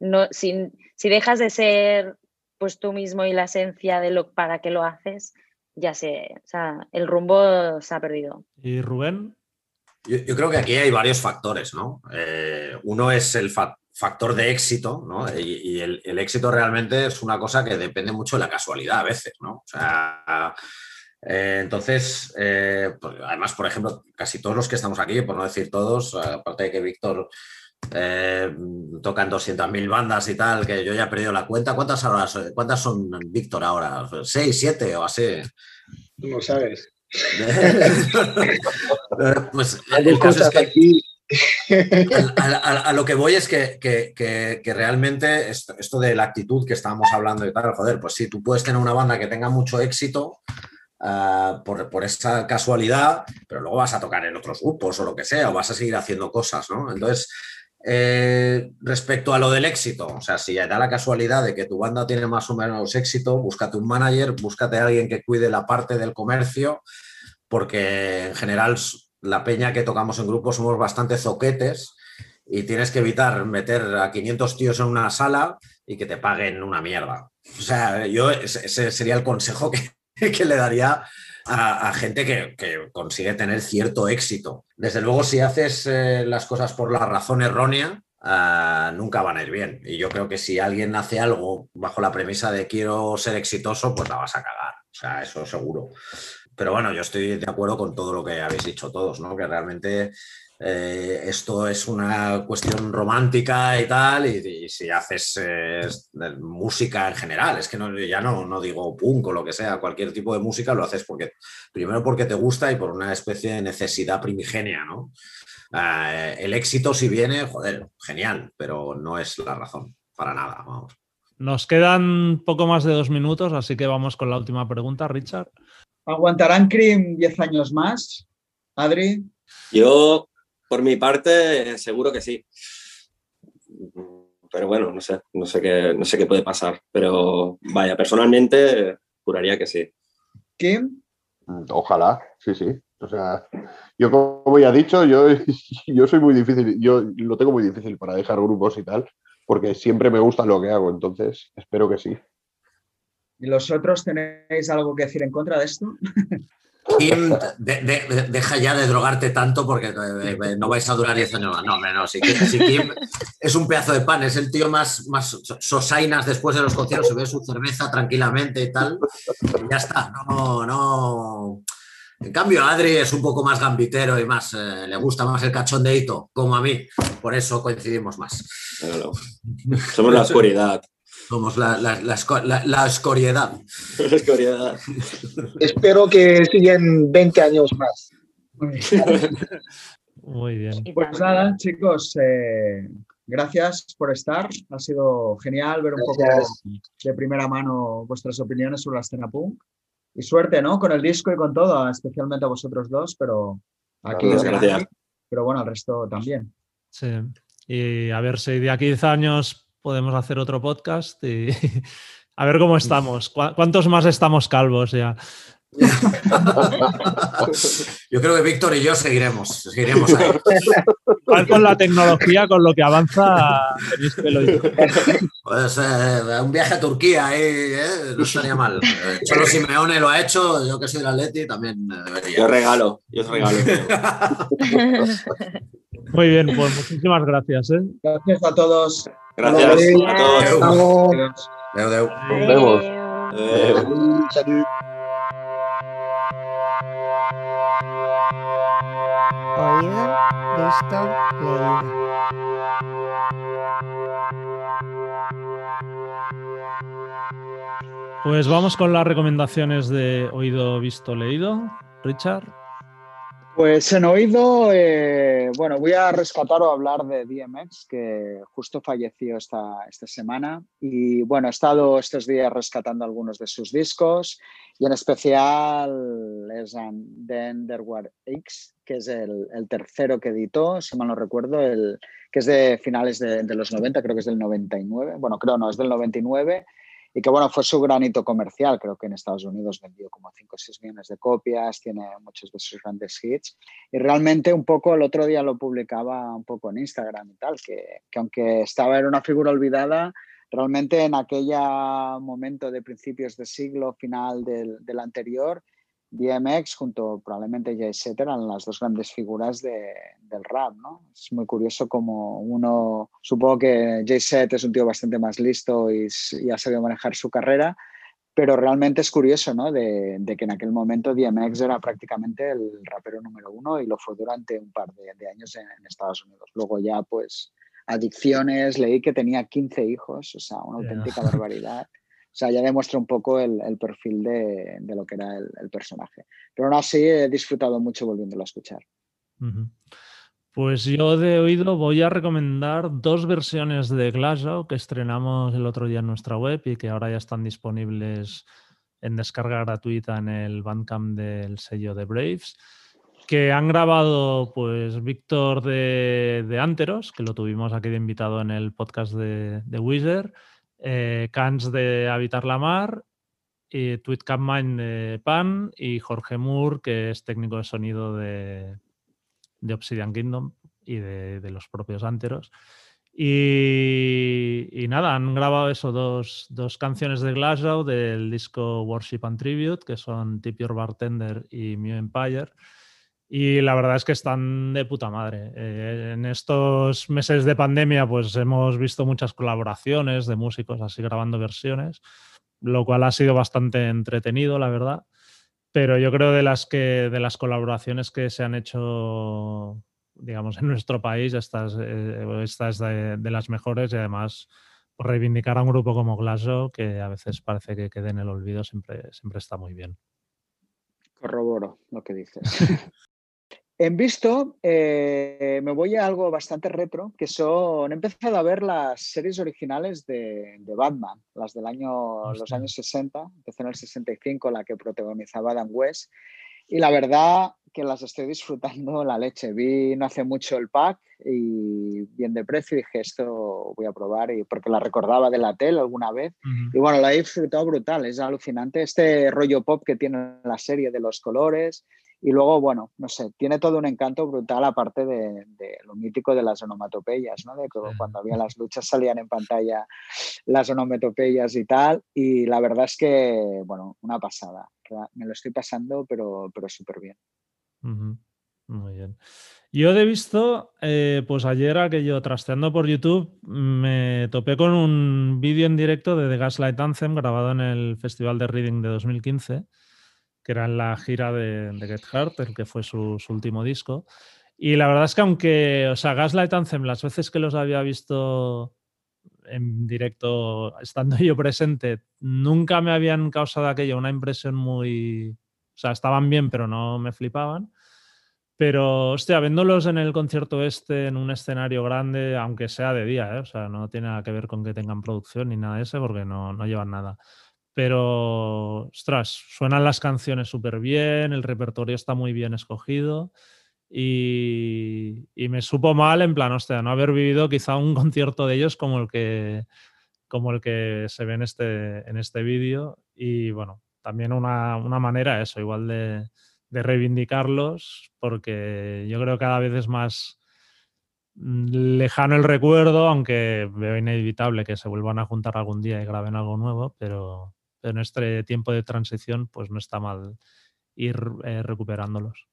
no, si, si dejas de ser pues tú mismo y la esencia de lo para qué lo haces, ya sé, o sea, el rumbo se ha perdido. ¿Y Rubén? Yo, creo que aquí hay varios factores, ¿no? Eh, uno es el factor de éxito, ¿no? Y, el, éxito realmente es una cosa que depende mucho de la casualidad a veces, ¿no? O sea, eh, entonces, eh, pues, además, por ejemplo, casi todos los que estamos aquí, por no decir todos, aparte de que Víctor toca en 200.000 bandas y tal, que yo ya he perdido la cuenta, ¿cuántas, horas, cuántas son Víctor ahora? ¿Seis, siete o así? No sabes. <laughs> pues el caso es que a, lo que voy es que, realmente esto, de la actitud que estábamos hablando y tal, joder, pues sí, tú puedes tener una banda que tenga mucho éxito ah, por, esa casualidad, pero luego vas a tocar en otros grupos o lo que sea, o vas a seguir haciendo cosas, ¿no? Entonces, eh, respecto a lo del éxito, o sea, si da la casualidad de que tu banda tiene más o menos éxito, búscate un manager, búscate a alguien que cuide la parte del comercio, porque en general la peña que tocamos en grupo somos bastante zoquetes y tienes que evitar meter a 500 tíos en una sala y que te paguen una mierda. O sea, yo ese sería el consejo que, <laughs> que le daría a, gente que, consigue tener cierto éxito. Desde luego, si haces eh, las cosas por la razón errónea, ah, nunca van a ir bien. Y yo creo que si alguien hace algo bajo la premisa de quiero ser exitoso, pues la vas a cagar. O sea, eso seguro. Pero bueno, yo estoy de acuerdo con todo lo que habéis dicho todos, ¿no? Que realmente eh, esto es una cuestión romántica y tal, y, si haces eh, música en general, es que no, ya no, no digo punk o lo que sea, cualquier tipo de música lo haces porque, primero porque te gusta y por una especie de necesidad primigenia, ¿no? Eh, el éxito si viene, joder, genial, pero no es la razón, para nada, vamos. Nos quedan poco más de dos minutos, así que vamos con la última pregunta, Richard. ¿Aguantarán Cream 10 años más? Adri. Yo por mi parte, seguro que sí. Pero bueno, no sé, no sé qué, no sé qué puede pasar. Pero vaya, personalmente juraría que sí. ¿Kim? Ojalá, sí, sí. O sea, yo como ya he dicho, yo, <laughs> yo soy muy difícil, yo lo tengo muy difícil para dejar grupos y tal, porque siempre me gusta lo que hago, entonces espero que sí. ¿Y los otros tenéis algo que decir en contra de esto? <laughs> Kim, deja ya de drogarte tanto porque eh, eh, no vais a durar 10 años más. No, no, si, Kim es un pedazo de pan, es el tío más, más sosainas después de los conciertos, se ve su cerveza tranquilamente y tal. ya está, no, no. En cambio, Adri es un poco más gambitero y más, eh, le gusta más el cachondeito, como a mí. Por eso coincidimos más. Somos la oscuridad. Somos la, la, la, escoriedad. Espero que sigan 20 años más. Muy bien. <laughs> Pues nada, chicos, eh, gracias por estar. Ha sido genial ver un poco de primera mano vuestras opiniones sobre la escena punk. Y suerte, ¿no? Con el disco y con todo, especialmente a vosotros dos, pero aquí, gracias. pero bueno, al resto también. Sí. Y a ver si de aquí a 10 años podemos hacer otro podcast y <laughs> a ver cómo estamos. ¿Cuántos más estamos calvos ya? <laughs> Yo creo que Víctor y yo seguiremos, seguiremos ahí. con la tecnología, con lo que avanza, tenéis Pues eh, un viaje a Turquía ahí, eh, no estaría mal. Eh, Solo Simeone lo ha hecho, yo que soy del Atleti también debería. Yo regalo, yo os regalo. <laughs> Muy bien, pues muchísimas gracias. Gracias a todos. Gracias a todos. Adeu. Nos vemos. Pues vamos con las recomendaciones de oído, visto, leído. Richard. Pues en oído, eh, bueno, voy a rescatar o hablar de DMX, que justo falleció esta, esta semana. Y bueno, he estado estos días rescatando algunos de sus discos y en especial es The Underworld X, que es el, tercero que editó, si mal no recuerdo, el, que es de finales de, de los 90, creo que es del 99. Bueno, creo no, es del 99 y que bueno, fue su granito comercial, creo que en Estados Unidos vendió como 5 o 6 millones de copias, tiene muchos de sus grandes hits. Y realmente un poco el otro día lo publicaba un poco en Instagram y tal, que, que aunque estaba en una figura olvidada, realmente en aquel momento de principios de siglo, final del, del anterior, DMX junto probablemente Jay Z eran las dos grandes figuras del rap, ¿no? Es muy curioso como uno, supongo que Jay Z es un tío bastante más listo y, ha sabido manejar su carrera, pero realmente es curioso, ¿no? De, que en aquel momento DMX era prácticamente el rapero número uno y lo fue durante un par de, años en, en, Estados Unidos. Luego ya, pues, adicciones, leí que tenía 15 hijos, o sea, una auténtica barbaridad. <laughs> O sea, ya demuestra un poco el, perfil de, lo que era el, personaje. Pero aún así he disfrutado mucho volviéndolo a escuchar. Pues yo de oído voy a recomendar dos versiones de Glasgow que estrenamos el otro día en nuestra web y que ahora ya están disponibles en descarga gratuita en el Bandcamp del sello de Braves que han grabado pues Víctor de, Anteros, que lo tuvimos aquí de invitado en el podcast de, de Wizard, eh, Cans de Habitar la Mar, y Tweet Capmine de Pan y Jorge Moore, que es técnico de sonido de, Obsidian Kingdom y de, los propios Anteros. Y, nada, han grabado eso, dos, canciones de Glasgow del disco Worship and Tribute, que son Tip Your Bartender y Mew Empire. Y la verdad es que están de puta madre. Eh, en estos meses de pandemia, pues hemos visto muchas colaboraciones de músicos así grabando versiones, lo cual ha sido bastante entretenido, la verdad. Pero yo creo de las que de las colaboraciones que se han hecho, digamos, en nuestro país, esta es, eh, de, las mejores y además reivindicar a un grupo como Glasgow, que a veces parece que quede en el olvido, siempre, siempre está muy bien. Corroboro lo que dices. <laughs> En visto, eh, me voy a algo bastante retro, que son, he empezado a ver las series originales de, Batman, las del año, los años 60, empecé en el 65, la que protagonizaba Adam West, y la verdad que las estoy disfrutando la leche. Vi no hace mucho el pack y bien de precio y dije, esto voy a probar, y porque la recordaba de la tele alguna vez, y bueno, la he disfrutado brutal, es alucinante este rollo pop que tiene la serie de los colores, y luego, bueno, no sé, tiene todo un encanto brutal aparte de, lo mítico de las onomatopeyas, ¿no? De que cuando había las luchas salían en pantalla las onomatopeyas y tal. Y la verdad es que, bueno, una pasada. Me lo estoy pasando, pero, pero súper bien. Muy bien. Yo he visto, eh, pues ayer aquello, trasteando por YouTube, me topé con un vídeo en directo de The Gaslight Anthem grabado en el Festival de Reading de 2015 que era en la gira de, Get Hurt, el que fue su, último disco. Y la verdad es que aunque, o sea, Gaslight Anthem, las veces que los había visto en directo, estando <laughs> yo presente, nunca me habían causado aquello una impresión muy... O sea, estaban bien, pero no me flipaban. Pero, hostia, viéndolos en el concierto este, en un escenario grande, aunque sea de día, ¿eh? o sea, no tiene nada que ver con que tengan producción ni nada de eso, porque no, no llevan nada pero, ostras, suenan las canciones súper bien, el repertorio está muy bien escogido y, me supo mal en plan, hostia, no haber vivido quizá un <laughs> concierto de ellos como el que, como el que se ve en este, en este vídeo. Y bueno, también una, manera, eso, igual de, de reivindicarlos, porque yo creo que cada vez es más mm, lejano el recuerdo, aunque veo inevitable que se vuelvan a juntar algún día y graben algo nuevo, pero, en este tiempo de transición, pues no está mal ir eh, recuperándolos.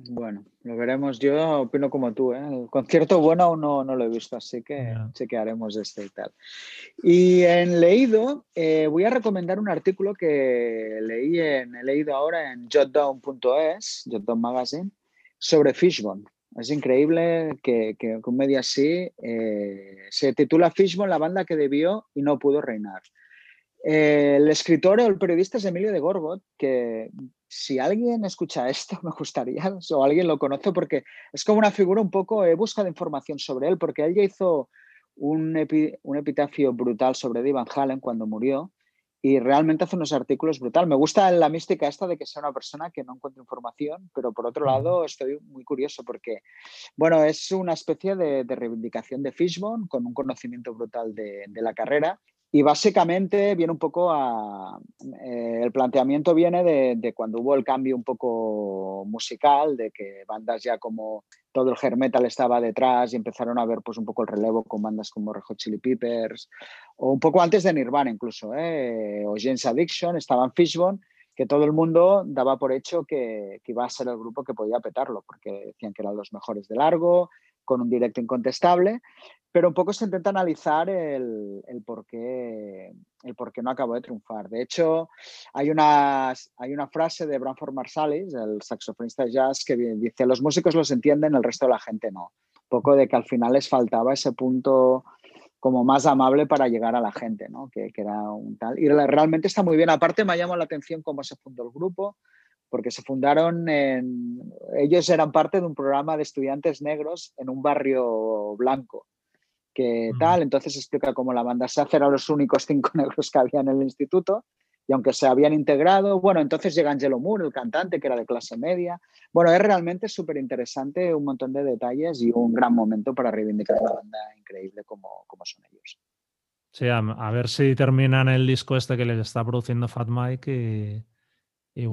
Bueno, lo veremos. Yo opino como tú. ¿eh? El concierto bueno aún no, lo he visto, así que chequearemos este y tal. Y en leído, eh, voy a recomendar un artículo que leí en, he leído ahora en jotdown.es, Jotdown Magazine, sobre Fishbone. Es increíble que, que, un medio así se titula Fishbone, la banda que debió y no pudo reinar. Eh, el escritor o el periodista es Emilio de Gorgot, que si alguien escucha esto, <laughs> me gustaría, o alguien lo conoce, porque es como una figura un poco, he buscado información sobre él, porque él ya hizo un, epitafio brutal sobre Eddie Van Halen cuando murió, y realmente hace unos artículos brutal. Me gusta la mística esta de que sea una persona que no encuentra información, pero por otro lado estoy muy curioso porque, bueno, es una especie de, reivindicación de Fishbone con un conocimiento brutal de, de la carrera y básicamente viene un poco a... Eh, el planteamiento viene de, cuando hubo el cambio un poco musical, de que bandas ya como todo el hair metal estaba detrás y empezaron a ver pues un poco el relevo con bandas como Red Chili Peppers, o un poco antes de Nirvana incluso, ¿eh? o James Addiction, estaban Fishbone, que todo el mundo daba por hecho que, que iba a ser el grupo que podía petarlo, porque decían que eran los mejores de largo, con un directo incontestable, pero un poco se intenta analizar el, el, por, qué, el por qué no acabó de triunfar. De hecho, hay una, hay una frase de Branford Marsalis, el saxofonista jazz, que dice, los músicos los entienden, el resto de la gente no. Poco de que al final les faltaba ese punto como más amable para llegar a la gente, ¿no? que, que era un tal. Y realmente está muy bien. Aparte me ha llamado la atención cómo se fundó el grupo, porque se fundaron en... Ellos eran parte de un programa de estudiantes negros en un barrio blanco, que tal, entonces explica cómo la banda se eran los únicos cinco <laughs> negros que había en el instituto, y aunque se habían integrado, bueno, entonces llega Angelo Moore, el cantante, que era de clase media. Bueno, es realmente súper interesante, un montón de detalles y un gran momento para reivindicar una banda increíble como, como son ellos. Sí, a, a, ver si terminan el disco este que les está produciendo Fat Mike y,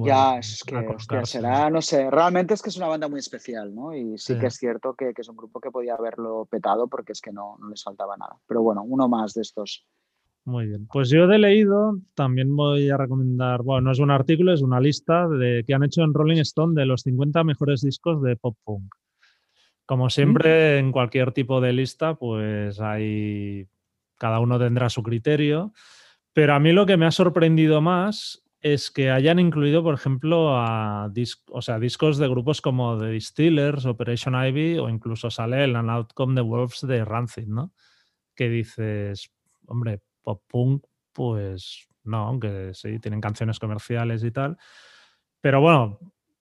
ya, es que será, no sé, realmente es que es una banda muy especial, ¿no? Y sí, que es cierto que, es un grupo que podía haberlo petado porque es que no, no les faltaba nada. Pero bueno, uno más de estos. Muy bien. Pues yo he leído, también voy a recomendar, bueno, no es un artículo, es una lista de, que han hecho en Rolling Stone de los 50 mejores discos de pop punk. Como siempre, en cualquier tipo de lista, pues hay, cada uno tendrá su criterio. Pero a mí lo que me ha sorprendido más es que hayan incluido, por ejemplo, a o sea, discos de grupos como The Distillers, Operation Ivy o incluso sale el An Outcome the Wolves de Rancid, ¿no? Que dices, hombre, pop punk, pues no, aunque sí, tienen canciones comerciales y tal. Pero bueno,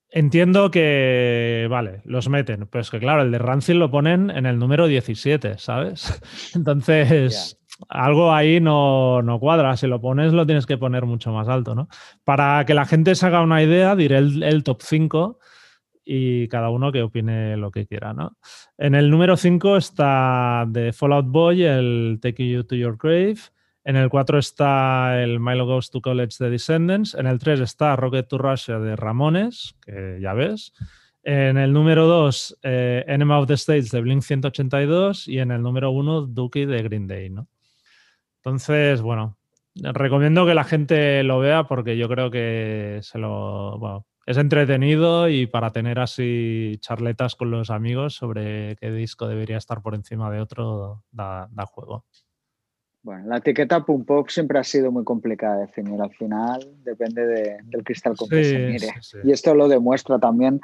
entiendo que, vale, los meten. Pues que claro, el de Rancid lo ponen en el número 17, ¿sabes? <laughs> Entonces algo ahí no, cuadra. Si lo pones, lo tienes que poner mucho más alto, ¿no? Para que la gente se haga una idea, diré el, top 5 y cada uno que opine lo que quiera, ¿no? En el número 5 está de Fallout Boy, el Take You to Your Grave. En el 4 está el Milo Goes to College de Descendants. En el 3 está Rocket to Russia de Ramones, que ya ves. En el número 2, eh, Enema of the States de Blink 182. Y en el número 1, Dookie de Green Day, ¿no? Entonces, bueno, recomiendo que la gente lo vea porque yo creo que se lo, bueno, es entretenido y para tener así charletas con los amigos sobre qué disco debería estar por encima de otro da, juego. Bueno, la etiqueta Pum Pop siempre ha sido muy complicada de definir. Al final depende del cristal con que se mire. Y esto lo demuestra también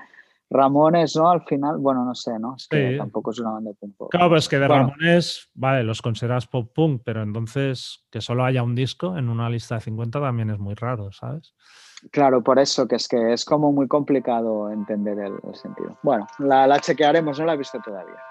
Ramones, ¿no? Al final, bueno, no sé, ¿no? Es que tampoco es una banda de punk pop. Claro, pues que de Ramones, vale, los consideras pop punk, pero entonces que solo haya un disco en una lista de 50 también es muy raro, ¿sabes? Claro, por eso, que es que es como muy complicado entender el, sentido. Bueno, la, la chequearemos, no la he visto todavía.